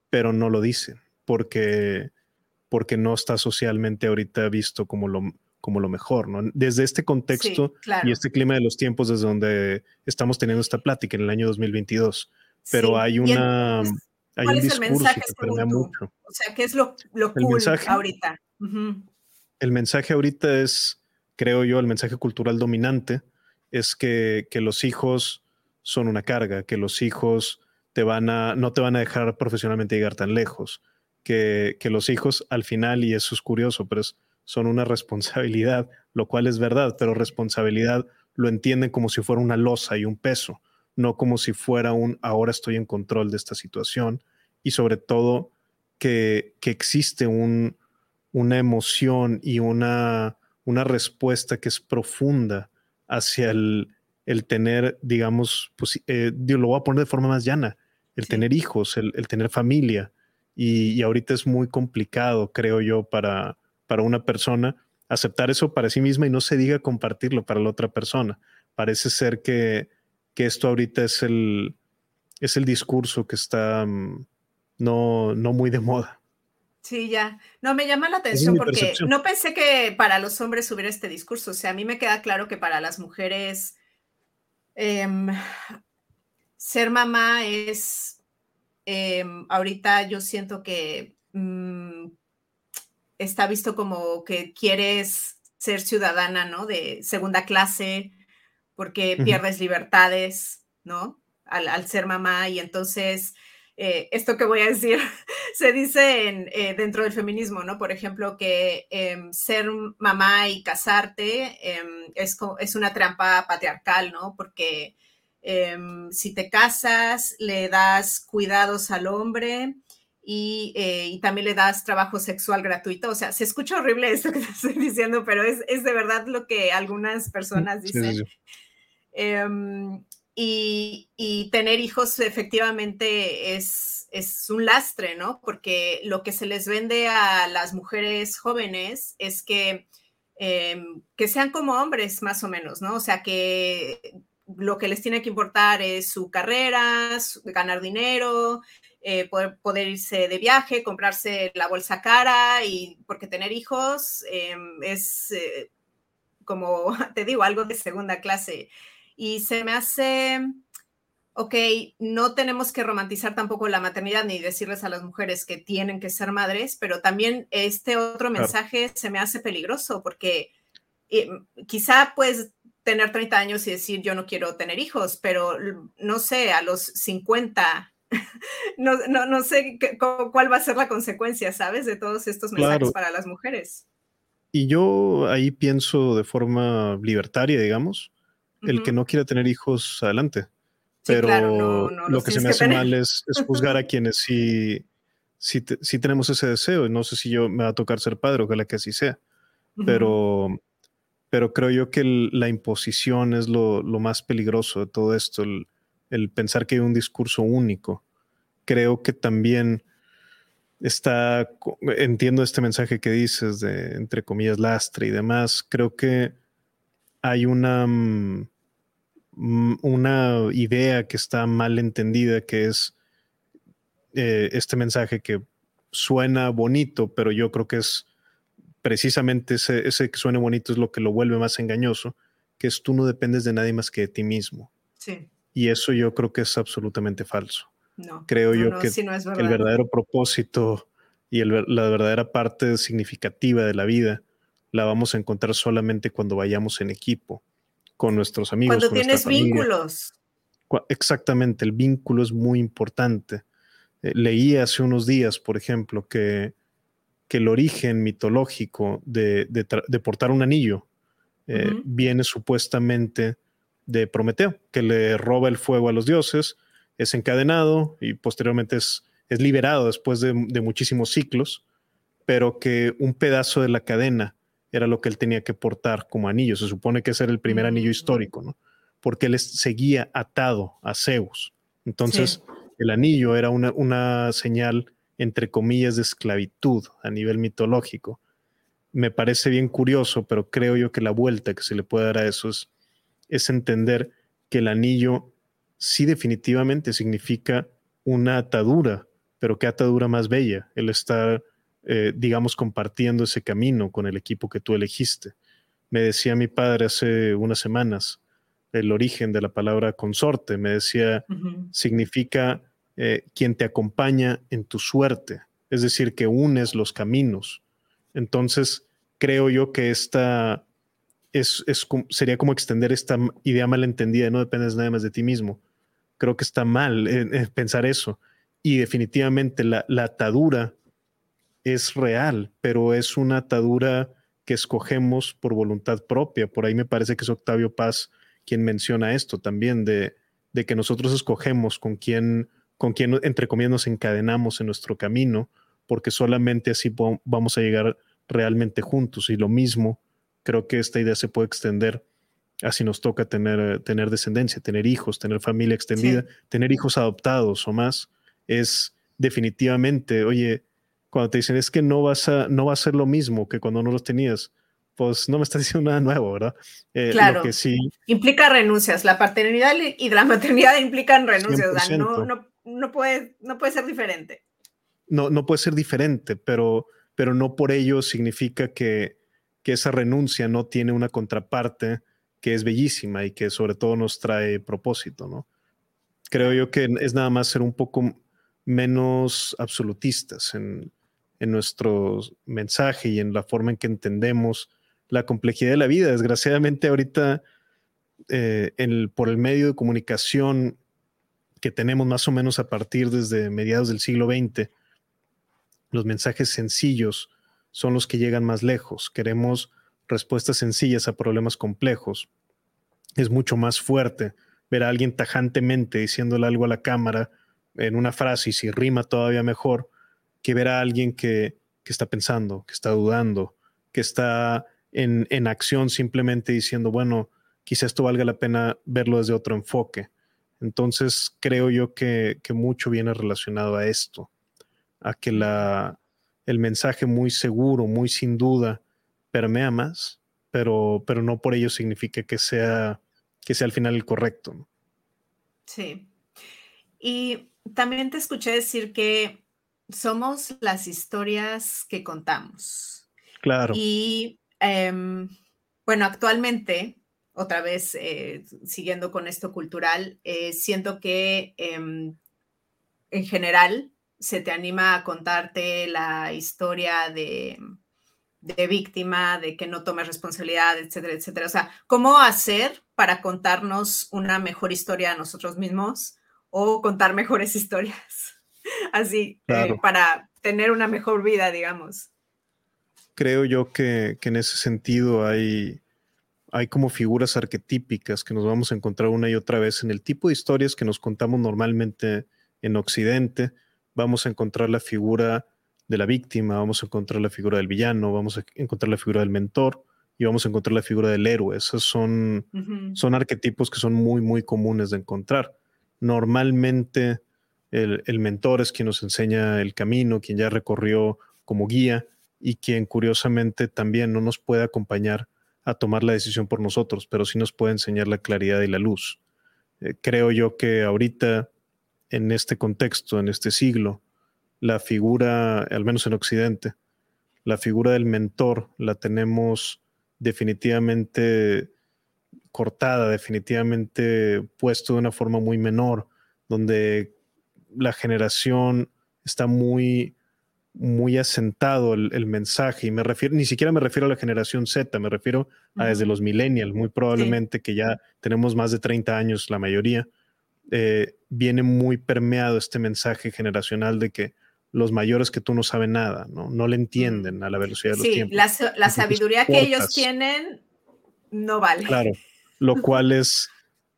pero no lo dicen porque, porque no está socialmente ahorita visto como lo, como lo mejor, ¿no? Desde este contexto y este clima de los tiempos desde donde estamos teniendo esta plática en el año 2022, pero hay una... hay un discurso que permea mucho. O sea, ¿qué es lo, lo cool mensaje, ahorita? El mensaje ahorita es, creo yo, el mensaje cultural dominante es que, que los hijos son una carga, que los hijos te van a, no te van a dejar profesionalmente llegar tan lejos, que, que los hijos al final, y eso es curioso, pero son una responsabilidad, lo cual es verdad, pero responsabilidad lo entienden como si fuera una losa y un peso, no como si fuera un ahora estoy en control de esta situación y sobre todo que, que existe un, una emoción y una, una respuesta que es profunda hacia el, el tener, digamos, pues, eh, lo voy a poner de forma más llana, el tener hijos, el, tener familia. Y, ahorita es muy complicado, creo yo, para, para una persona aceptar eso para sí misma y no se diga compartirlo para la otra persona. Parece ser que, que esto ahorita es el, es el discurso que está mm, no, no muy de moda. Sí, ya. No, me llama la atención porque no pensé que para los hombres hubiera este discurso. O sea, a mí me queda claro que para las mujeres Em, ser mamá es, em, ahorita yo siento que mm, está visto como que quieres ser ciudadana, ¿no? De segunda clase, porque pierdes libertades, ¿no? Al, ser mamá y entonces... Eh, esto que voy a decir se dice en, eh, dentro del feminismo, ¿no? Por ejemplo, que em, ser mamá y casarte es, es, una trampa patriarcal, ¿no? Porque Em, si te casas, le das cuidados al hombre y, eh, y, también le das trabajo sexual gratuito. O sea, se escucha horrible esto que te estoy diciendo, pero es, es de verdad lo que algunas personas dicen. Sí, sí. Eh, y, tener hijos efectivamente es, es un lastre, ¿no? Porque lo que se les vende a las mujeres jóvenes es que, eh, que sean como hombres, más o menos, ¿no? O sea, que lo que les tiene que importar es su carrera, ganar dinero, eh, poder, poder, irse de viaje, comprarse la bolsa cara y porque tener hijos eh, es, eh, como te digo, algo de segunda clase. Y se me hace, ok, no tenemos que romantizar tampoco la maternidad ni decirles a las mujeres que tienen que ser madres, pero también este otro mensaje claro. se me hace peligroso porque eh, quizá pues tener 30 años y decir yo no quiero tener hijos, pero no sé, a los 50 no, no, no, sé qué, cuál va a ser la consecuencia, ¿sabes? De todos estos mensajes claro. para las mujeres. Y yo ahí pienso de forma libertaria, digamos, uh -huh. el que no quiera tener hijos, adelante. Sí, Pero claro, no, no lo que se me hace tener. mal es, es, juzgar a quienes sí, sí, te, sí, tenemos ese deseo. No sé si yo me va a tocar ser padre, ojalá que así sea. Uh -huh. Pero, pero creo yo que el, la imposición es lo, lo, más peligroso de todo esto. El, el pensar que hay un discurso único. Creo que también está, entiendo este mensaje que dices de, entre comillas, lastre y demás, creo que hay una, mm, una idea que está mal entendida, que es eh, este mensaje que suena bonito, pero yo creo que es precisamente ese, ese que suene bonito es lo que lo vuelve más engañoso, que es tú no dependes de nadie más que de ti mismo. Sí. Y eso yo creo que es absolutamente falso. No, creo no, yo no, que, el verdadero propósito y el, la verdadera parte significativa de la vida la vamos a encontrar solamente cuando vayamos en equipo, con nuestros amigos. Cuando con tienes vínculos. Exactamente, el vínculo es muy importante. Eh, leí hace unos días, por ejemplo, que, que el origen mitológico de, de, de portar un anillo eh, uh -huh. viene supuestamente de Prometeo, que le roba el fuego a los dioses, es encadenado y posteriormente es, es liberado después de, de, muchísimos ciclos, pero que un pedazo de la cadena era lo que él tenía que portar como anillo. Se supone que ese era el primer anillo histórico, ¿no? Porque él seguía atado a Zeus. Entonces, sí. el anillo era una, una señal, entre comillas, de esclavitud a nivel mitológico. Me parece bien curioso, pero creo yo que la vuelta que se le puede dar a eso es es entender que el anillo sí definitivamente significa una atadura, pero qué atadura más bella, el estar, eh, digamos, compartiendo ese camino con el equipo que tú elegiste. Me decía mi padre hace unas semanas el origen de la palabra consorte, me decía, uh -huh. significa eh, quien te acompaña en tu suerte, es decir, que unes los caminos. Entonces, creo yo que esta es, es, sería como extender esta idea malentendida no dependes nada más de ti mismo. Creo que está mal eh, eh, pensar eso. Y definitivamente la, la, atadura es real, pero es una atadura que escogemos por voluntad propia. Por ahí me parece que es Octavio Paz quien menciona esto también, de, de que nosotros escogemos con quién, con quién, entre comillas, nos encadenamos en nuestro camino, porque solamente así vamos a llegar realmente juntos. Y lo mismo creo que esta idea se puede extender a si nos toca tener, tener descendencia, tener hijos, tener familia extendida, sí. tener hijos adoptados o más, es definitivamente, oye, cuando te dicen es que no vas a, no va a ser lo mismo que cuando no los tenías, pues no me estás diciendo nada nuevo, ¿verdad? Eh, claro, que sí, implica renuncias, la paternidad y la maternidad implican renuncias, no, no, no, puede, no puede ser diferente. No, no puede ser diferente, pero, pero no por ello significa que, que esa renuncia no tiene una contraparte que es bellísima y que sobre todo nos trae propósito, ¿no? Creo yo que es nada más ser un poco menos absolutistas en, en nuestro mensaje y en la forma en que entendemos la complejidad de la vida. Desgraciadamente ahorita, eh, por el medio de comunicación que tenemos más o menos a partir desde mediados del siglo XX, los mensajes sencillos, son los que llegan más lejos. Queremos respuestas sencillas a problemas complejos. Es mucho más fuerte ver a alguien tajantemente diciéndole algo a la cámara en una frase y si rima todavía mejor, que ver a alguien que, que está pensando, que está dudando, que está en, en, acción simplemente diciendo, bueno, quizá esto valga la pena verlo desde otro enfoque. Entonces creo yo que, que mucho viene relacionado a esto, a que la, el mensaje muy seguro, muy sin duda, permea más, pero, pero no por ello significa que sea, que sea al final el correcto. Sí. Y también te escuché decir que somos las historias que contamos. Claro. Y em, bueno, actualmente, otra vez eh, siguiendo con esto cultural, eh, siento que em, en general se te anima a contarte la historia de, de víctima, de que no tomes responsabilidad, etcétera, etcétera. O sea, ¿cómo hacer para contarnos una mejor historia a nosotros mismos o contar mejores historias? Así, eh, para tener una mejor vida, digamos. Creo yo que, que, en ese sentido hay, hay como figuras arquetípicas que nos vamos a encontrar una y otra vez en el tipo de historias que nos contamos normalmente en Occidente. Vamos a encontrar la figura de la víctima, vamos a encontrar la figura del villano, vamos a encontrar la figura del mentor y vamos a encontrar la figura del héroe. Esos son, son arquetipos que son muy, muy comunes de encontrar. Normalmente el, el, mentor es quien nos enseña el camino, quien ya recorrió como guía y quien curiosamente también no nos puede acompañar a tomar la decisión por nosotros, pero sí nos puede enseñar la claridad y la luz. Eh, creo yo que ahorita, en este contexto, en este siglo, la figura, al menos en Occidente, la figura del mentor la tenemos definitivamente cortada, definitivamente puesto de una forma muy menor, donde la generación está muy, muy asentado el, mensaje y me refiero, ni siquiera me refiero a la generación Z, me refiero a desde los millennials, muy probablemente que ya tenemos más de 30 años la mayoría, eh, viene muy permeado este mensaje generacional de que los mayores que tú no saben nada, ¿no? No le entienden a la velocidad de los tiempos. Sí, la, sabiduría que ellos tienen no vale. Claro, lo cual es,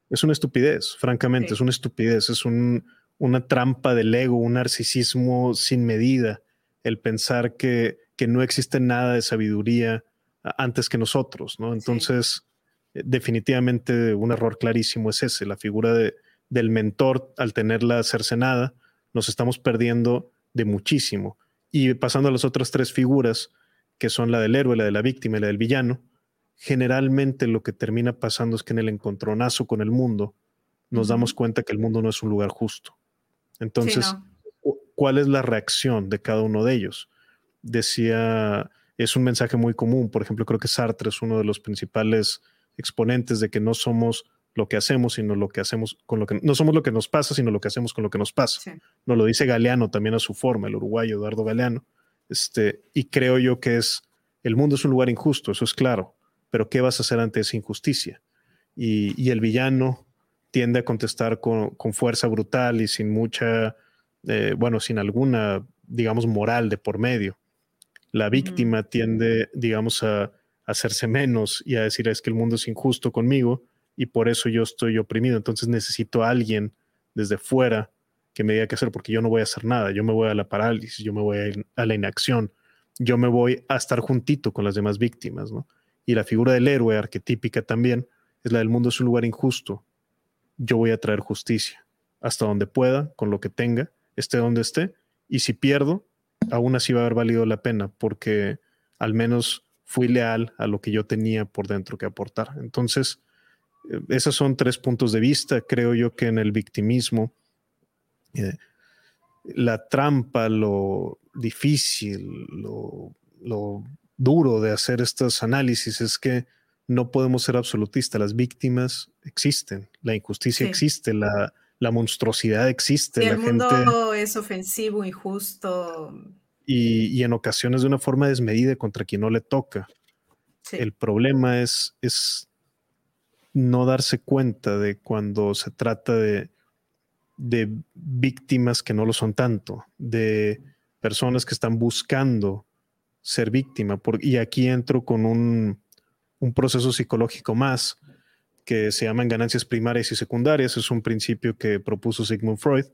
es una estupidez, francamente, es una estupidez, es un, una trampa del ego, un narcisismo sin medida, el pensar que, que no existe nada de sabiduría antes que nosotros, ¿no? Entonces, eh, definitivamente un error clarísimo es ese, la figura de, del mentor, al tenerla cercenada, nos estamos perdiendo de muchísimo. Y pasando a las otras tres figuras, que son la del héroe, la de la víctima y la del villano, generalmente lo que termina pasando es que en el encontronazo con el mundo nos damos cuenta que el mundo no es un lugar justo. Entonces, ¿cuál es la reacción de cada uno de ellos? Decía, es un mensaje muy común, por ejemplo, creo que Sartre es uno de los principales exponentes de que no somos lo que hacemos, sino lo que hacemos con lo que no somos lo que nos pasa, sino lo que hacemos con lo que nos pasa. Nos lo dice Galeano también a su forma, el uruguayo Eduardo Galeano. Este, y creo yo que es el mundo es un lugar injusto, eso es claro, pero ¿qué vas a hacer ante esa injusticia? Y, el villano tiende a contestar con, fuerza brutal y sin mucha, eh, bueno, sin alguna, digamos, moral de por medio. La víctima tiende, digamos, a hacerse menos y a decir es que el mundo es injusto conmigo y por eso yo estoy oprimido. Entonces necesito a alguien desde fuera que me diga qué hacer, porque yo no voy a hacer nada, yo me voy a la parálisis, yo me voy a, la inacción, yo me voy a estar juntito con las demás víctimas, ¿no? Y la figura del héroe arquetípica también es la del mundo es un lugar injusto. Yo voy a traer justicia hasta donde pueda, con lo que tenga, esté donde esté, y si pierdo, aún así va a haber valido la pena, porque al menos fui leal a lo que yo tenía por dentro que aportar. Entonces, esos son tres puntos de vista. Creo yo que en el victimismo, eh, la trampa, lo difícil, lo, duro de hacer estos análisis es que no podemos ser absolutistas. Las víctimas existen, la injusticia existe, la, monstruosidad existe. el mundo es ofensivo, injusto. Y, y, en ocasiones de una forma desmedida contra quien no le toca. El problema es, es no darse cuenta de cuando se trata de, de víctimas que no lo son tanto, de personas que están buscando ser víctima. y aquí entro con un, un, proceso psicológico más que se llaman ganancias primarias y secundarias. Es un principio que propuso Sigmund Freud.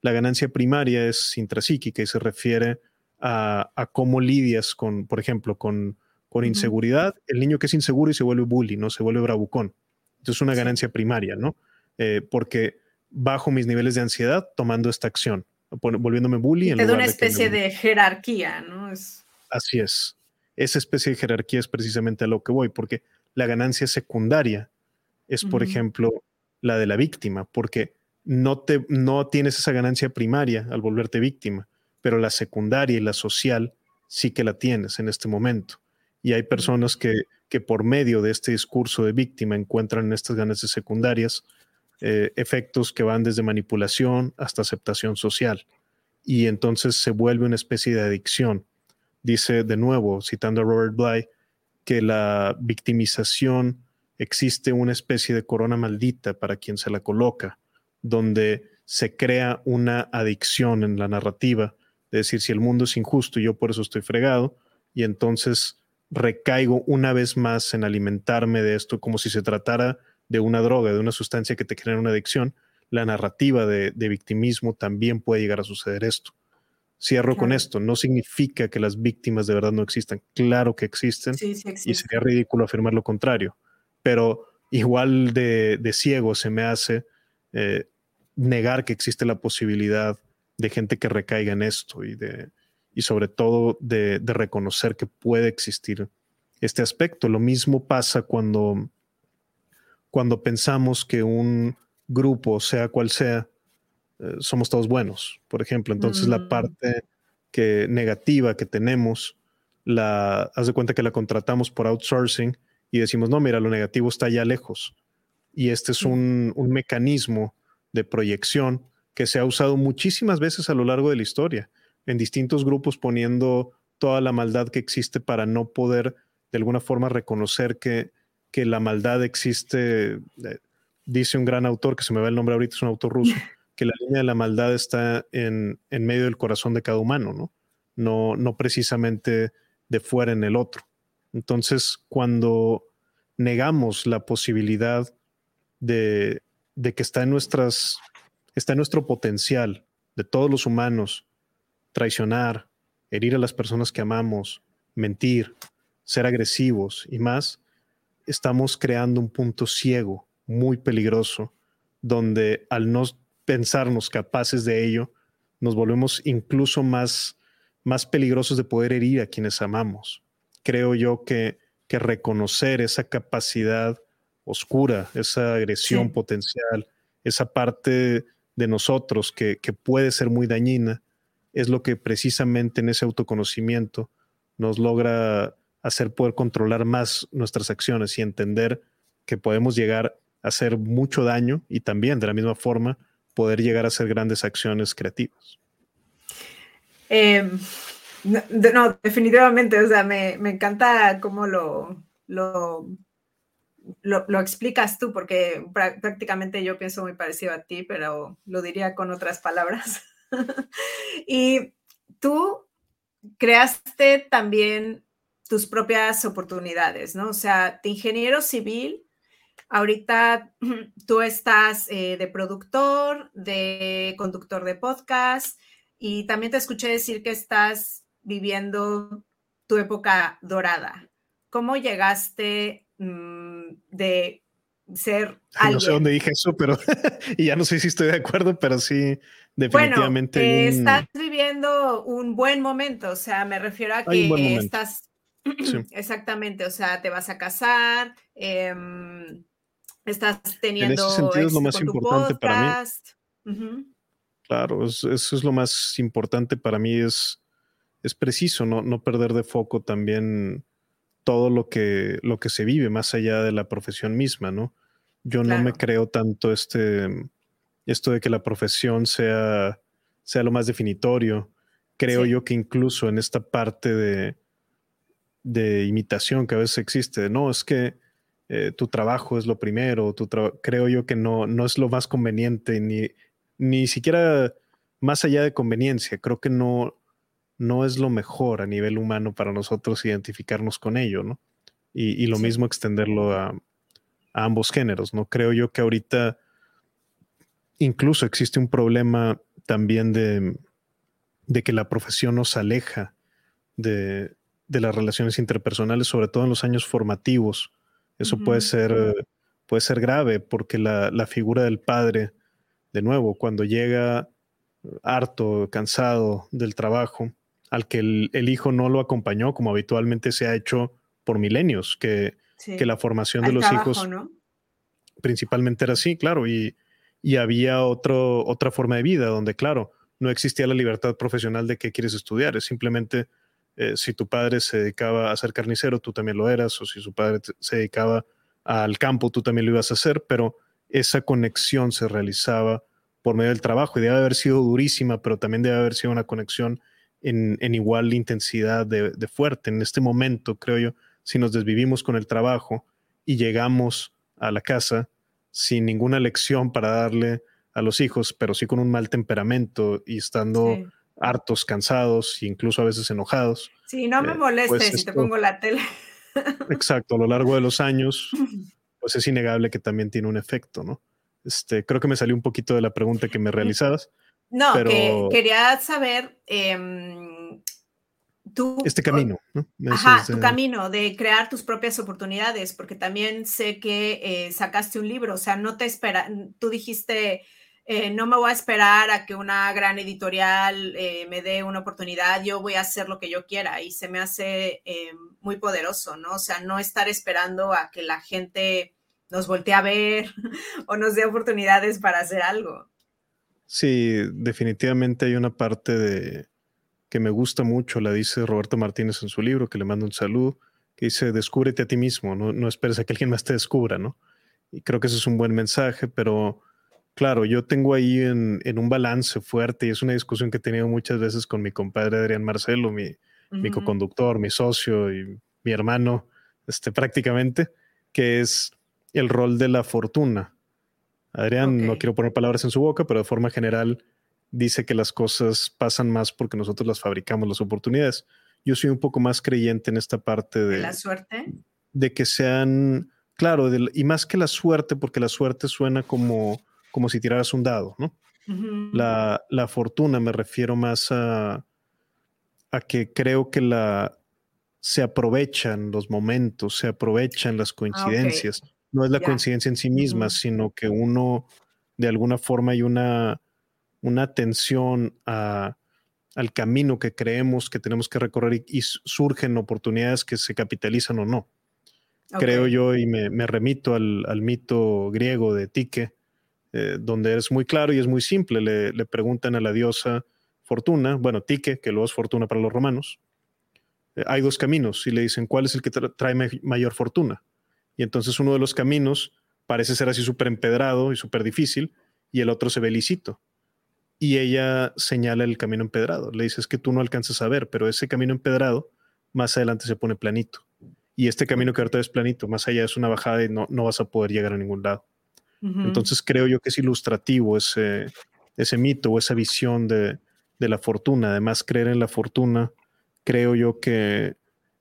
la ganancia primaria es intrapsíquica y se refiere a, cómo lidias con, por ejemplo, con, con inseguridad. El niño que es inseguro y se vuelve bully, no se vuelve bravucón. Entonces es una ganancia primaria, ¿no? Eh, porque bajo mis niveles de ansiedad tomando esta acción, volviéndome bully. en una especie de, jerarquía, ¿no? Así es. Esa especie de jerarquía es precisamente a lo que voy, porque la ganancia secundaria es, por ejemplo, la de la víctima, porque no, te, no tienes esa ganancia primaria al volverte víctima, pero la secundaria y la social sí que la tienes en este momento. Y hay personas que, que por medio de este discurso de víctima encuentran en estas ganancias secundarias eh, efectos que van desde manipulación hasta aceptación social. Y entonces se vuelve una especie de adicción. Dice de nuevo, citando a Robert Bly, que la victimización existe una especie de corona maldita para quien se la coloca, donde se crea una adicción en la narrativa, de decir, si el mundo es injusto y yo por eso estoy fregado, y entonces recaigo una vez más en alimentarme de esto como si se tratara de una droga, de una sustancia que te genera una adicción, la narrativa de, victimismo también puede llegar a suceder esto. Cierro con esto, no significa que las víctimas de verdad no existan, claro que existen, y sería ridículo afirmar lo contrario, pero igual de, ciego se me hace eh, negar que existe la posibilidad de gente que recaiga en esto y, de, y sobre todo de, de reconocer que puede existir este aspecto. Lo mismo pasa cuando cuando pensamos que un grupo, sea cual sea, eh, somos todos buenos, por ejemplo. Entonces la mm. parte que negativa que tenemos, la, haz de cuenta que la contratamos por outsourcing y decimos, no, mira, lo negativo está ya lejos. Y este es un, un mecanismo de proyección que se ha usado muchísimas veces a lo largo de la historia, en distintos grupos poniendo toda la maldad que existe para no poder de alguna forma reconocer que que la maldad existe, eh, dice un gran autor, que se me va el nombre ahorita, es un autor ruso, que la línea de la maldad está en, en medio del corazón de cada humano, ¿no? No, no precisamente de fuera en el otro. Entonces, cuando negamos la posibilidad de, de que está en nuestras, está en nuestro potencial de todos los humanos, traicionar, herir a las personas que amamos, mentir, ser agresivos y más, estamos creando un punto ciego muy peligroso, donde al no pensarnos capaces de ello, nos volvemos incluso más, más peligrosos de poder herir a quienes amamos. Creo yo que, que reconocer esa capacidad oscura, esa agresión potencial, esa parte de nosotros que, que puede ser muy dañina, es lo que precisamente en ese autoconocimiento nos logra hacer poder controlar más nuestras acciones y entender que podemos llegar a hacer mucho daño y también de la misma forma poder llegar a hacer grandes acciones creativas. Em, no, definitivamente, o sea, me, encanta cómo lo, lo, lo, explicas tú, porque prácticamente yo pienso muy parecido a ti, pero lo diría con otras palabras. y tú creaste también tus propias oportunidades, ¿no? O sea, de ingeniero civil, ahorita tú estás eh, de productor, de conductor de podcast y también te escuché decir que estás viviendo tu época dorada. ¿Cómo llegaste mm, de ser alguien? No sé dónde dije eso, pero y ya no sé si estoy de acuerdo, pero sí, definitivamente. Bueno, estás viviendo un buen momento, o sea, me refiero a que estás Exactamente, o sea, te vas a casar, em, estás teniendo... En ese sentido es lo más importante para mí. Claro, eso es lo más importante para mí, es, es preciso no, no perder de foco también todo lo que, lo que se vive más allá de la profesión misma, ¿no? Yo no me creo tanto este, esto de que la profesión sea, sea lo más definitorio. Creo yo que incluso en esta parte de, de imitación que a veces existe. No, es que eh, tu trabajo es lo primero, tu creo yo que no, no es lo más conveniente, ni, ni siquiera más allá de conveniencia. Creo que no, no es lo mejor a nivel humano para nosotros identificarnos con ello, ¿no? Y, lo mismo extenderlo a, a, ambos géneros, ¿no? Creo yo que ahorita incluso existe un problema también de, de que la profesión nos aleja de, de, las relaciones interpersonales, sobre todo en los años formativos. Eso puede, ser, puede ser grave porque la, la, figura del padre, de nuevo, cuando llega harto, cansado del trabajo, al que el, el hijo no lo acompañó como habitualmente se ha hecho por milenios, que, que la formación de los hijos principalmente era así, claro, y, y había otro, otra forma de vida donde, claro, no existía la libertad profesional de qué quieres estudiar, es simplemente eh, si tu padre se dedicaba a ser carnicero, tú también lo eras, o si su padre se dedicaba al campo, tú también lo ibas a hacer, pero esa conexión se realizaba por medio del trabajo y debe haber sido durísima, pero también debe haber sido una conexión en, igual intensidad de, fuerte. En este momento, creo yo, si nos desvivimos con el trabajo y llegamos a la casa sin ninguna lección para darle a los hijos, pero sí con un mal temperamento y estando hartos, cansados, incluso a veces enojados. Sí, no me eh, molestes pues si te pongo la tele. exacto, a lo largo de los años, pues es innegable que también tiene un efecto, ¿no? Este, creo que me salió un poquito de la pregunta que me realizabas. No, que quería saber em, este camino, ¿no? Ajá, tu camino de crear tus propias oportunidades, porque también sé que eh, sacaste un libro, o sea, no te espera, tú dijiste, eh, no me voy a esperar a que una gran editorial eh, me dé una oportunidad, yo voy a hacer lo que yo quiera y se me hace muy poderoso, ¿no? O sea, no estar esperando a que la gente nos voltee a ver o nos dé oportunidades para hacer algo. Sí, definitivamente hay una parte de que me gusta mucho, la dice Roberto Martínez en su libro, que le mando un saludo, que dice, descúbrete a ti mismo, no, no esperes a que alguien más te descubra, ¿no? Y creo que ese es un buen mensaje, pero claro, yo tengo ahí en, en un balance fuerte y es una discusión que he tenido muchas veces con mi compadre Adrián Marcelo, mi, mi coconductor, mi socio y mi hermano, este, prácticamente, que es el rol de la fortuna. Adrián, no quiero poner palabras en su boca, pero de forma general, dice que las cosas pasan más porque nosotros las fabricamos, las oportunidades. Yo soy un poco más creyente en esta parte de, la suerte. De que sean, claro, y más que la suerte, porque la suerte suena como, como si tiraras un dado, ¿no? la, la, fortuna me refiero más a, a que creo que la, se aprovechan los momentos, se aprovechan las ah, coincidencias. No es la coincidencia en sí misma, sino que uno, de alguna forma, hay una una atención al camino que creemos que tenemos que recorrer y, surgen oportunidades que se capitalizan o no. Creo yo, y me, remito al, mito griego de Tique, eh, donde es muy claro y es muy simple. Le, preguntan a la diosa Fortuna, bueno, Tique, que luego es Fortuna para los romanos, eh, hay dos caminos y le dicen, ¿cuál es el que trae mayor fortuna? Y entonces uno de los caminos parece ser así súper empedrado y súper difícil, y el otro se ve lícito y ella señala el camino empedrado. Le dice, es que tú no alcanzas a ver, pero ese camino empedrado más adelante se pone planito. Y este camino que ahorita es planito, más allá es una bajada y no, no vas a poder llegar a ningún lado. Entonces creo yo que es ilustrativo ese, ese mito o esa visión de, de, la fortuna. Además, creer en la fortuna, creo yo que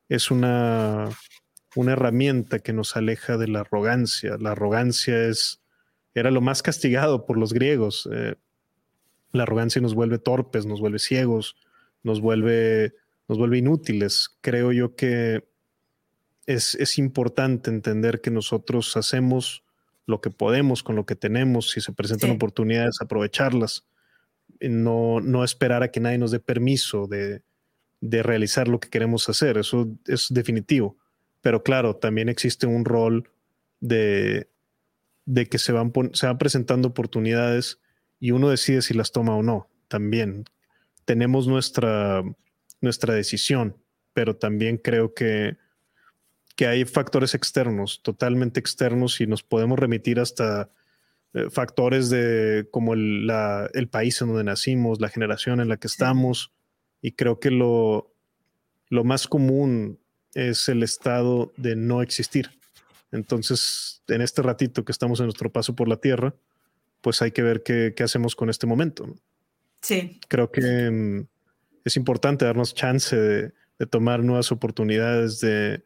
es una, una herramienta que nos aleja de la arrogancia. La arrogancia es, era lo más castigado por los griegos. Eh, la arrogancia nos vuelve torpes, nos vuelve ciegos, nos vuelve, nos vuelve inútiles. Creo yo que es, es importante entender que nosotros hacemos lo que podemos con lo que tenemos, si se presentan oportunidades, aprovecharlas, no, no esperar a que nadie nos dé permiso de, de realizar lo que queremos hacer, eso es definitivo. Pero claro, también existe un rol de, de que se van, se van presentando oportunidades y uno decide si las toma o no. También tenemos nuestra, nuestra decisión, pero también creo que, que hay factores externos, totalmente externos, y nos podemos remitir hasta eh, factores de como el, la, el, país en donde nacimos, la generación en la que estamos, y creo que lo, lo más común es el estado de no existir. Entonces, en este ratito que estamos en nuestro paso por la Tierra, pues hay que ver qué, hacemos con este momento. Sí. Creo que mm, es importante darnos chance de, tomar nuevas oportunidades, de,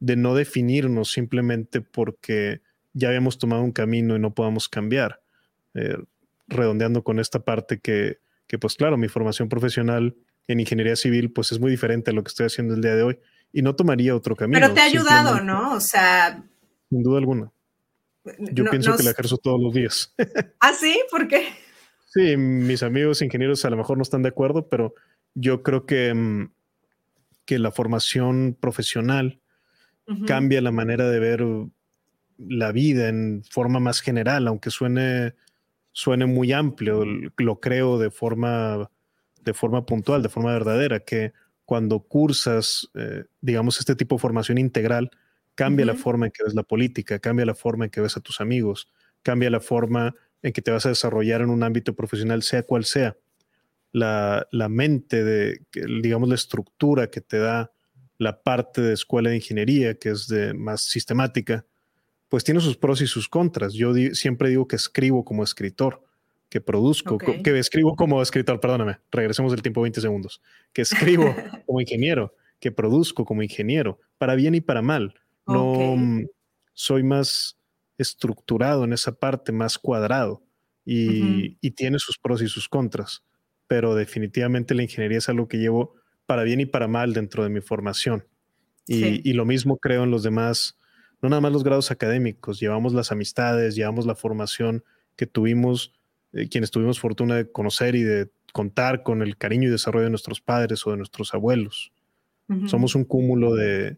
no definirnos simplemente porque ya habíamos tomado un camino y no podamos cambiar. Eh, redondeando con esta parte que, que pues claro, mi formación profesional en ingeniería civil pues es muy diferente a lo que estoy haciendo el día de hoy y no tomaría otro camino. Pero te ha ayudado, ¿no? O sea... Sin duda alguna. Yo pienso que la ejerzo todos los días. ¿Ah, sí? ¿Por qué? Sí, mis amigos ingenieros a lo mejor no están de acuerdo, pero yo creo que, mm, que la formación profesional cambia la manera de ver la vida en forma más general, aunque suene, suene muy amplio, lo creo de forma, de forma puntual, de forma verdadera, que cuando cursas, eh, digamos, este tipo de formación integral, cambia la forma en que ves la política, cambia la forma en que ves a tus amigos, cambia la forma en que te vas a desarrollar en un ámbito profesional, sea cual sea. La, la mente de, digamos, la estructura que te da la parte de escuela de ingeniería, que es de más sistemática, pues tiene sus pros y sus contras. Yo siempre digo que escribo como escritor, que produzco, que escribo como escritor, perdóname, regresemos del tiempo 20 segundos, que escribo como ingeniero, que produzco como ingeniero, para bien y para mal. No mm, soy más estructurado en esa parte, más cuadrado y, y tiene sus pros y sus contras, pero definitivamente la ingeniería es algo que llevo para bien y para mal dentro de mi formación. Y, y, lo mismo creo en los demás no nada más los grados académicos, llevamos las amistades, llevamos la formación que tuvimos, eh, quienes tuvimos fortuna de conocer y de contar con el cariño y desarrollo de nuestros padres o de nuestros abuelos. Somos un cúmulo de,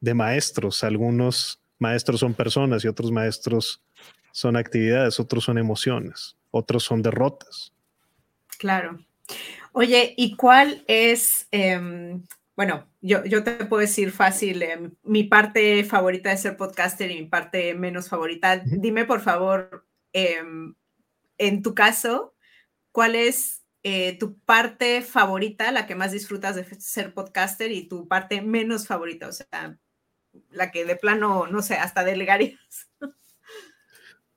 de maestros. Algunos maestros son personas y otros maestros son actividades, otros son emociones, otros son derrotas. Claro. Oye, ¿y cuál es em, bueno, yo, yo te puedo decir fácil, eh, mi parte favorita de ser podcaster y mi parte menos favorita. Dime, por favor, em, en tu caso, ¿cuál es eh, tu parte favorita, la que más disfrutas de ser podcaster y tu parte menos favorita? O sea, la que de plano, no sé, hasta delegarías.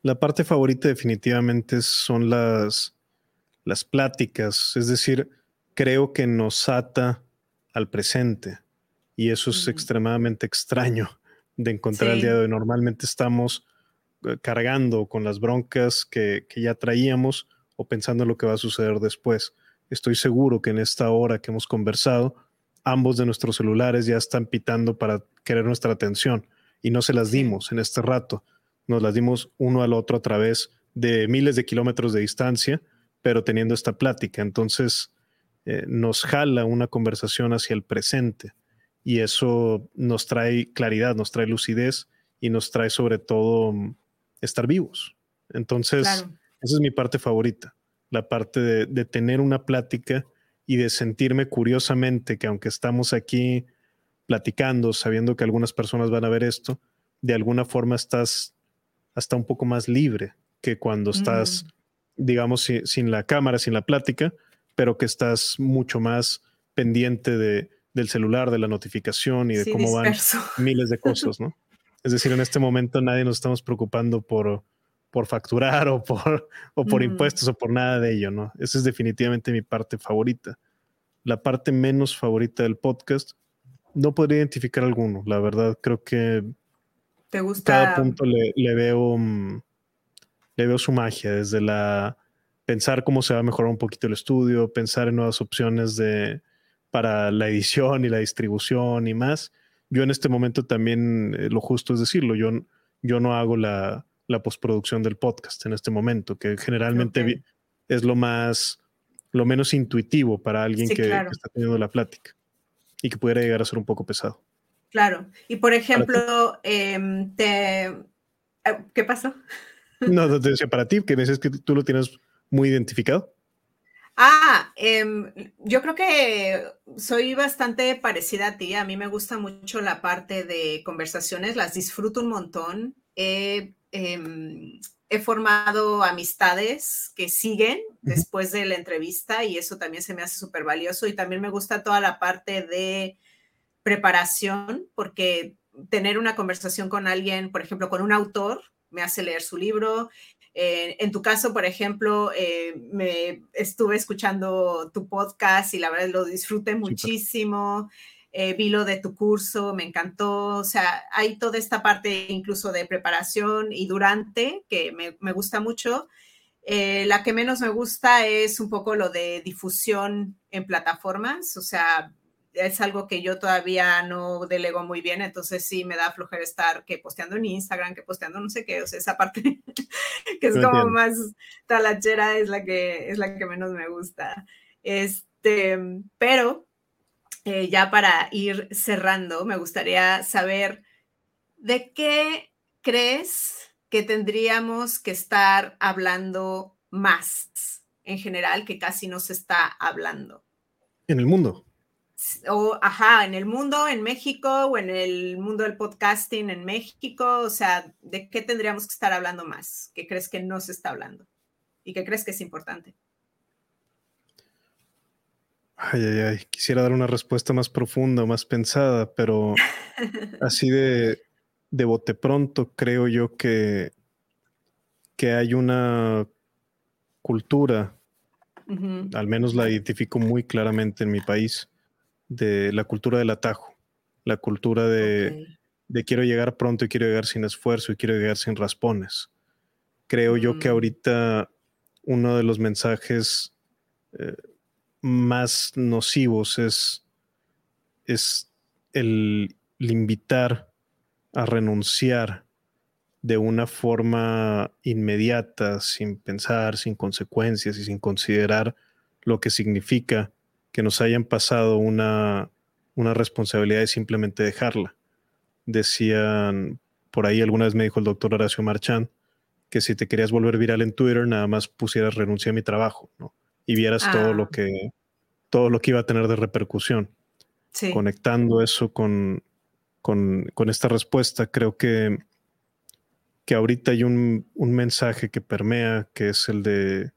La parte favorita definitivamente son las, las pláticas, es decir, creo que nos ata al presente. Y eso es extremadamente extraño de encontrar el día de hoy. Normalmente estamos eh, cargando con las broncas que, ya traíamos o pensando en lo que va a suceder después. Estoy seguro que en esta hora que hemos conversado, ambos de nuestros celulares ya están pitando para querer nuestra atención y no se las dimos en este rato. Nos las dimos uno al otro a través de miles de kilómetros de distancia, pero teniendo esta plática. Entonces, eh, nos jala una conversación hacia el presente y eso nos trae claridad, nos trae lucidez y nos trae sobre todo mm, estar vivos. Entonces, esa es mi parte favorita, la parte de, tener una plática y de sentirme curiosamente que aunque estamos aquí platicando, sabiendo que algunas personas van a ver esto, de alguna forma estás hasta un poco más libre que cuando estás, mm. Digamos, sin la cámara, sin la plática, pero que estás mucho más pendiente de, del celular, de la notificación y de cómo van miles de cosas, ¿no? Es decir, en este momento nadie nos estamos preocupando por, por facturar o por, o por impuestos o por nada de ello, ¿no? Esa es definitivamente mi parte favorita. La parte menos favorita del podcast, no podría identificar alguno, la verdad, creo que ¿Te gusta? cada punto le, le veo, mm, le veo su magia, desde la pensar cómo se va a mejorar un poquito el estudio, pensar en nuevas opciones de, para la edición y la distribución y más. Yo en este momento también, eh, lo justo es decirlo, yo, yo no hago la, la postproducción del podcast en este momento, que generalmente es lo más, lo menos intuitivo para alguien que, está teniendo la plática y que pudiera llegar a ser un poco pesado. Claro. Y por ejemplo, em, te... Eh, ¿qué pasó? No, te decía para ti, que dices que tú lo tienes muy identificado? Ah, em, yo creo que soy bastante parecida a ti. A mí me gusta mucho la parte de conversaciones, las disfruto un montón. He, em, formado amistades que siguen después de la entrevista y eso también se me hace súper valioso. Y también me gusta toda la parte de preparación, porque tener una conversación con alguien, por ejemplo, con un autor, me hace leer su libro, eh, en tu caso, por ejemplo, eh, me estuve escuchando tu podcast y la verdad lo disfruté muchísimo. Eh, vi lo de tu curso, me encantó. O sea, hay toda esta parte incluso de preparación y durante que me, me gusta mucho. Eh, la que menos me gusta es un poco lo de difusión en plataformas, o sea, es algo que yo todavía no delego muy bien, entonces sí me da flojera estar que posteando en Instagram, que posteando no sé qué, o sea, esa parte que es como más talachera es la que es la que menos me gusta. Este, pero eh, ya para ir cerrando, me gustaría saber de qué crees que tendríamos que estar hablando más en general que casi no se está hablando. En el mundo o, ajá, en el mundo, en México, o en el mundo del podcasting en México, o sea, ¿de qué tendríamos que estar hablando más? ¿Qué crees que no se está hablando? ¿Y qué crees que es importante? Ay, ay, ay, quisiera dar una respuesta más profunda, más pensada, pero así de, de bote pronto creo yo que, que hay una cultura, al menos la identifico muy claramente en mi país, de la cultura del atajo, la cultura de, quiero llegar pronto y quiero llegar sin esfuerzo y quiero llegar sin raspones. Creo yo que mm. ahorita uno de los mensajes eh, más nocivos es, es el, el invitar a renunciar de una forma inmediata, sin pensar, sin consecuencias y sin considerar lo que significa que nos hayan pasado una, una responsabilidad de simplemente dejarla. Decían, por ahí alguna vez me dijo el doctor Horacio Marchán, que si te querías volver viral en Twitter, nada más pusieras renuncia a mi trabajo, ¿no? Y vieras todo lo ah. que todo lo que iba a tener de repercusión. Conectando eso con, con, con, esta respuesta, creo que, que ahorita hay un, un, mensaje que permea, que es el de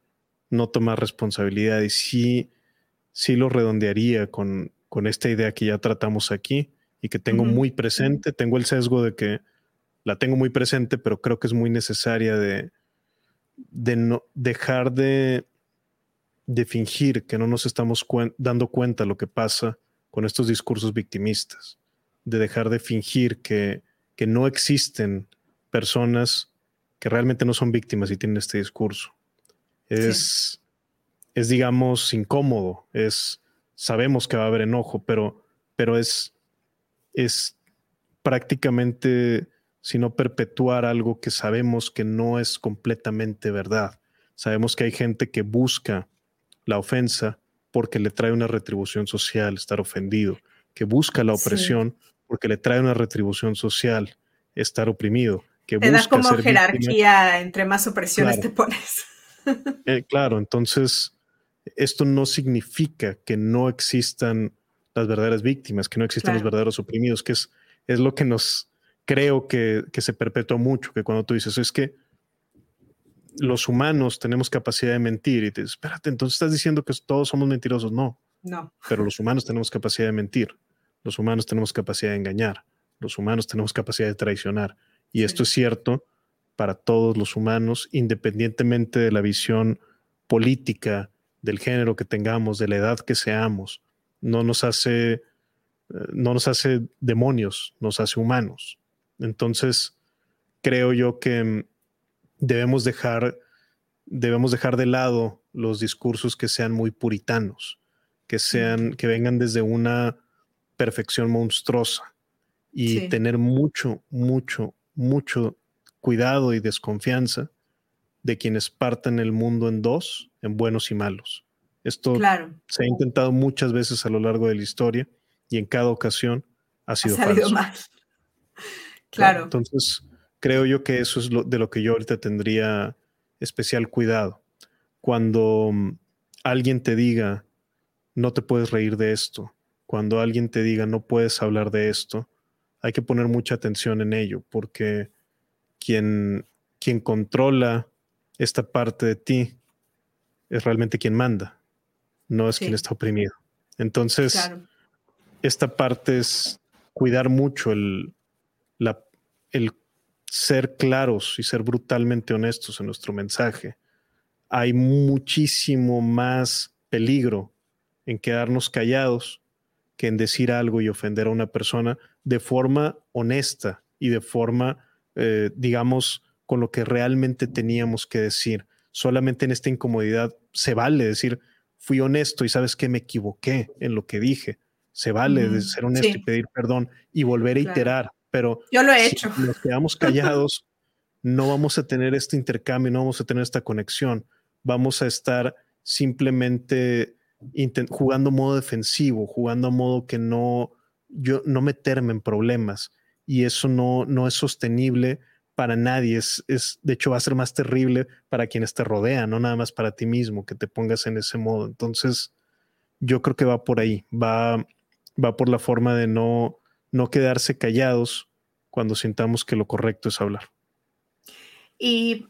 no tomar responsabilidad. Y sí, sí lo redondearía con, con esta idea que ya tratamos aquí y que tengo muy presente. Tengo el sesgo de que la tengo muy presente, pero creo que es muy necesaria de, de no dejar de, de fingir que no nos estamos dando cuenta lo que pasa con estos discursos victimistas, de dejar de fingir que, que no existen personas que realmente no son víctimas y tienen este discurso. Es, es, digamos, incómodo, es, sabemos que va a haber enojo, pero, pero es, es prácticamente, sino perpetuar algo que sabemos que no es completamente verdad. Sabemos que hay gente que busca la ofensa porque le trae una retribución social estar ofendido, que busca la opresión porque le trae una retribución social estar oprimido. Que te da como jerarquía entre más opresiones te pones. Eh, claro, entonces esto no significa que no existan las verdaderas víctimas, que no existan los verdaderos oprimidos, que es, es lo que nos creo que, se perpetúa mucho, que cuando tú dices, es que los humanos tenemos capacidad de mentir y te dices, espérate, entonces estás diciendo que todos somos mentirosos. No. No. Pero los humanos tenemos capacidad de mentir, los humanos tenemos capacidad de engañar, los humanos tenemos capacidad de traicionar. Y esto es cierto para todos los humanos, independientemente de la visión política, del género que tengamos, de la edad que seamos, no nos hace, eh, no nos hace demonios, nos hace humanos. Entonces, creo yo que mm, debemos dejar, debemos dejar de lado los discursos que sean muy puritanos, que sean, que vengan desde una perfección monstruosa y tener mucho, mucho, mucho cuidado y desconfianza de quienes parten el mundo en dos, en buenos y malos. Esto se ha intentado muchas veces a lo largo de la historia y en cada ocasión ha sido ha mal. Claro. Entonces, creo yo que eso es lo, de lo que yo ahorita tendría especial cuidado. Cuando mm, alguien te diga, no te puedes reír de esto, cuando alguien te diga, no puedes hablar de esto, hay que poner mucha atención en ello, porque quien, quien controla esta parte de ti es realmente quien manda, no es quien está oprimido. Entonces, esta parte es cuidar mucho el, el ser claros y ser brutalmente honestos en nuestro mensaje. Hay muchísimo más peligro en quedarnos callados que en decir algo y ofender a una persona de forma honesta y de forma, eh, digamos, con lo que realmente teníamos que decir, solamente en esta incomodidad se vale decir, fui honesto y sabes que me equivoqué en lo que dije. Se vale de ser honesto y pedir perdón y volver a iterar, pero yo lo he hecho. nos quedamos callados, no vamos a tener este intercambio, no vamos a tener esta conexión. Vamos a estar simplemente jugando modo defensivo, jugando a modo que no, yo no meterme en problemas y eso no, no es sostenible para nadie. Es, es, de hecho, va a ser más terrible para quienes te rodean, no nada más para ti mismo, que te pongas en ese modo. Entonces, yo creo que va por ahí, va, va por la forma de no, no quedarse callados cuando sintamos que lo correcto es hablar. Y,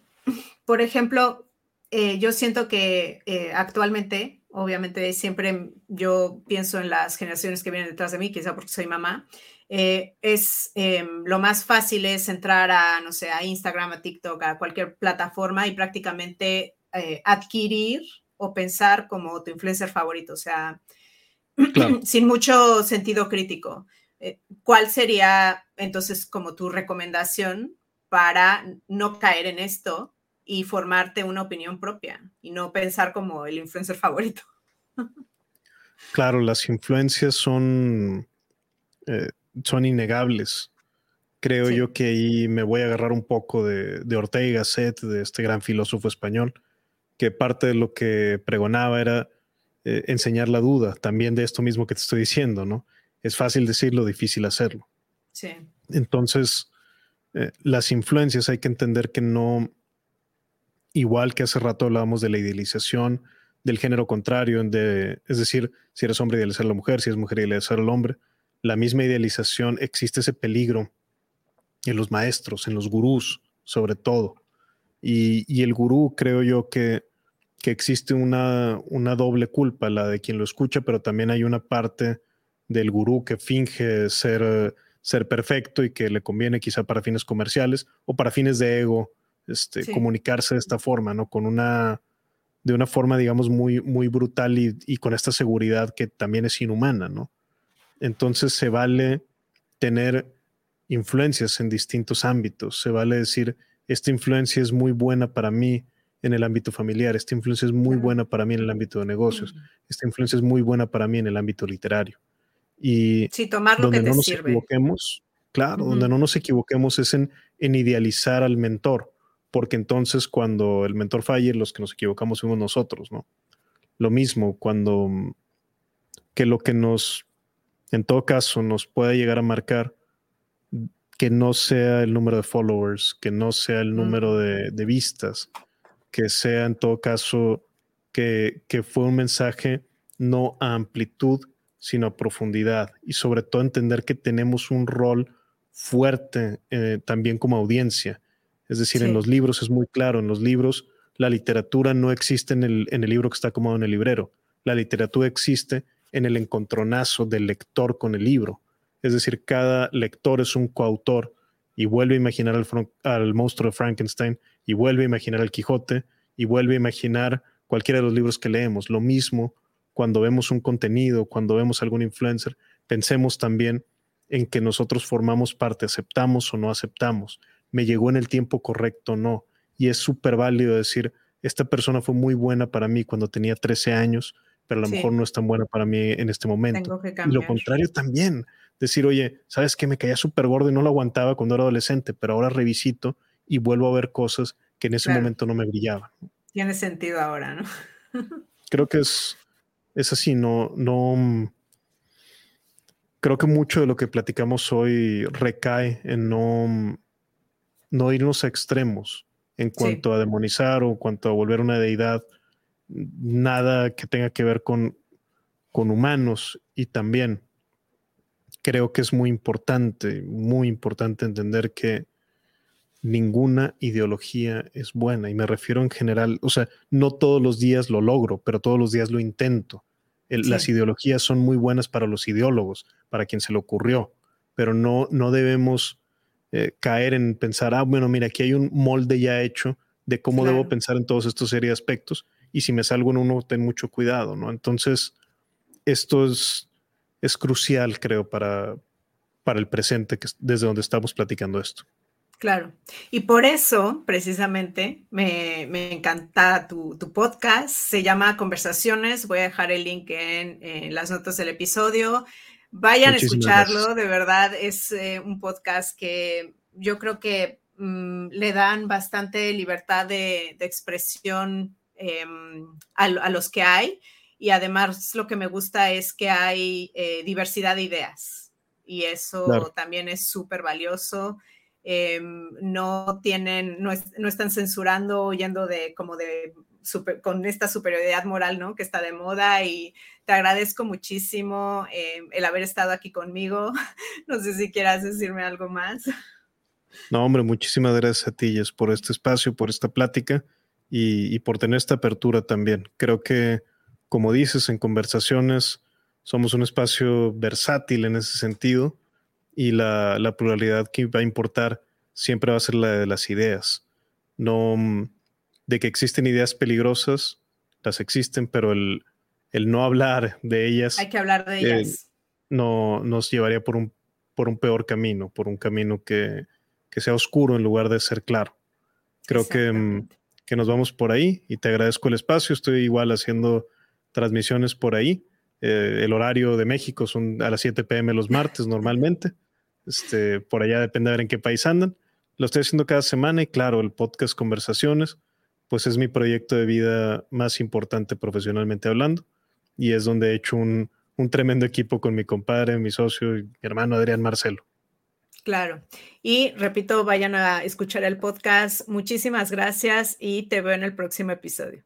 por ejemplo, eh, yo siento que eh, actualmente, obviamente siempre yo pienso en las generaciones que vienen detrás de mí, quizá porque soy mamá, eh, es em, lo más fácil es entrar a, no sé, a Instagram, a TikTok, a cualquier plataforma y prácticamente adquirir o pensar como tu influencer favorito, o sea, sin mucho sentido crítico. ¿Cuál sería entonces como tu recomendación para no caer en esto y formarte una opinión propia y no pensar como el influencer favorito. Claro, las influencias son, eh, son innegables. Creo yo que ahí me voy a agarrar un poco de, de Ortega y Gasset, de este gran filósofo español, que parte de lo que pregonaba era eh, enseñar la duda, también de esto mismo que te estoy diciendo, ¿no? Es fácil decirlo, difícil hacerlo. Sí. Entonces, eh, las influencias hay que entender que no, igual que hace rato hablábamos de la idealización del género contrario, de, es decir, si eres hombre idealizar a la mujer, si es mujer idealizar al hombre, la misma idealización, existe ese peligro en los maestros, en los gurús, sobre todo. Y, el gurú creo yo que, que existe una, una doble culpa, la de quien lo escucha, pero también hay una parte del gurú que finge ser, ser perfecto y que le conviene quizá para fines comerciales o para fines de ego este, comunicarse de esta forma, ¿no? Con una, de una forma, digamos, muy, muy brutal y, con esta seguridad que también es inhumana, ¿no? Entonces se vale tener influencias en distintos ámbitos, se vale decir, esta influencia es muy buena para mí en el ámbito familiar, esta influencia es muy buena para mí en el ámbito de negocios, esta influencia es muy buena para mí en el ámbito literario. Y tomar lo donde no nos sirve. equivoquemos, claro, donde no nos equivoquemos es en, en idealizar al mentor porque entonces cuando el mentor falle, los que nos equivocamos somos nosotros, ¿no? Lo mismo cuando que lo que nos, en todo caso, nos pueda llegar a marcar que no sea el número de followers, que no sea el número de, vistas, que sea en todo caso que, que, fue un mensaje no a amplitud, sino a profundidad. Y sobre todo entender que tenemos un rol fuerte eh, también como audiencia. Es decir, en los libros es muy claro, en los libros la literatura no existe en el, en el libro que está acomodado en el librero, la literatura existe en el encontronazo del lector con el libro. Es decir, cada lector es un coautor y vuelve a imaginar al, monstruo de Frankenstein y vuelve a imaginar al Quijote y vuelve a imaginar cualquiera de los libros que leemos. Lo mismo cuando vemos un contenido, cuando vemos algún influencer, pensemos también en que nosotros formamos parte, aceptamos o no aceptamos me llegó en el tiempo correcto, no. Y es súper válido decir, esta persona fue muy buena para mí cuando tenía 13 años, pero a lo mejor no es tan buena para mí en este momento. y lo contrario también, decir, oye, sabes que me caía súper gordo y no lo aguantaba cuando era adolescente, pero ahora revisito y vuelvo a ver cosas que en ese momento no me brillaban. Tiene sentido ahora, ¿no? Creo que es, es así, no, no. Creo que mucho de lo que platicamos hoy recae en no no irnos a extremos en cuanto a demonizar o en cuanto a volver una deidad, nada que tenga que ver con, con humanos. Y también creo que es muy importante, muy importante entender que ninguna ideología es buena. Y me refiero en general, o sea, no todos los días lo logro, pero todos los días lo intento. Las ideologías son muy buenas para los ideólogos, para quien se le ocurrió, pero no, no debemos eh, caer en pensar, ah, bueno, mira, aquí hay un molde ya hecho de cómo debo pensar en todos estos serie de aspectos y si me salgo en uno, ten mucho cuidado, ¿no? Entonces, esto es, es crucial, creo, para, para el presente, que desde donde estamos platicando esto. Claro. Y por eso, precisamente, me, encanta tu, podcast. Se llama Conversaciones. Voy a dejar el link en, las notas del episodio. Vayan a escucharlo. De verdad, es eh, un podcast que yo creo que mm, le dan bastante libertad de, expresión em, a, los que hay. Y además lo que me gusta es que hay eh, diversidad de ideas. Y eso también es súper valioso. Em, no tienen, no, están censurando o yendo de como de con esta superioridad moral, ¿no? Que está de moda y te agradezco muchísimo em, el haber estado aquí conmigo. No sé si quieras decirme algo más. No, hombre, muchísimas gracias a ti, Jess, por este espacio, por esta plática y, y por tener esta apertura también. Creo que, como dices, en conversaciones somos un espacio versátil en ese sentido y la, la, pluralidad que va a importar siempre va a ser la de las ideas. No mm, de que existen ideas peligrosas, las existen, pero el, el no hablar de ellas. Hay que hablar de ellas. Eh, no nos llevaría por un, por un peor camino, por un camino que, que sea oscuro en lugar de ser claro. Creo que, mm, que nos vamos por ahí y te agradezco el espacio. Estoy igual haciendo transmisiones por ahí. Eh, el horario de México son a las 7 pm los martes normalmente. Este, por allá depende de ver en qué país andan. Lo estoy haciendo cada semana y claro, el podcast Conversaciones, pues es mi proyecto de vida más importante profesionalmente hablando y es donde he hecho un, un tremendo equipo con mi compadre, mi socio y mi hermano Adrián Marcelo. Claro. Y repito, vayan a escuchar el podcast. Muchísimas gracias y te veo en el próximo episodio.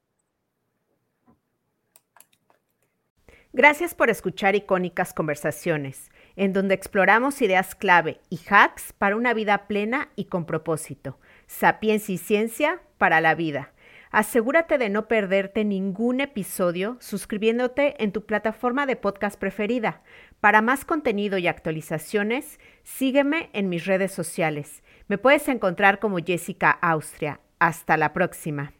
Gracias por escuchar icónicas conversaciones en donde exploramos ideas clave y hacks para una vida plena y con propósito. Sapiencia y ciencia para la vida. Asegúrate de no perderte ningún episodio suscribiéndote en tu plataforma de podcast preferida. Para más contenido y actualizaciones, sígueme en mis redes sociales. Me puedes encontrar como Jessica Austria. Hasta la próxima.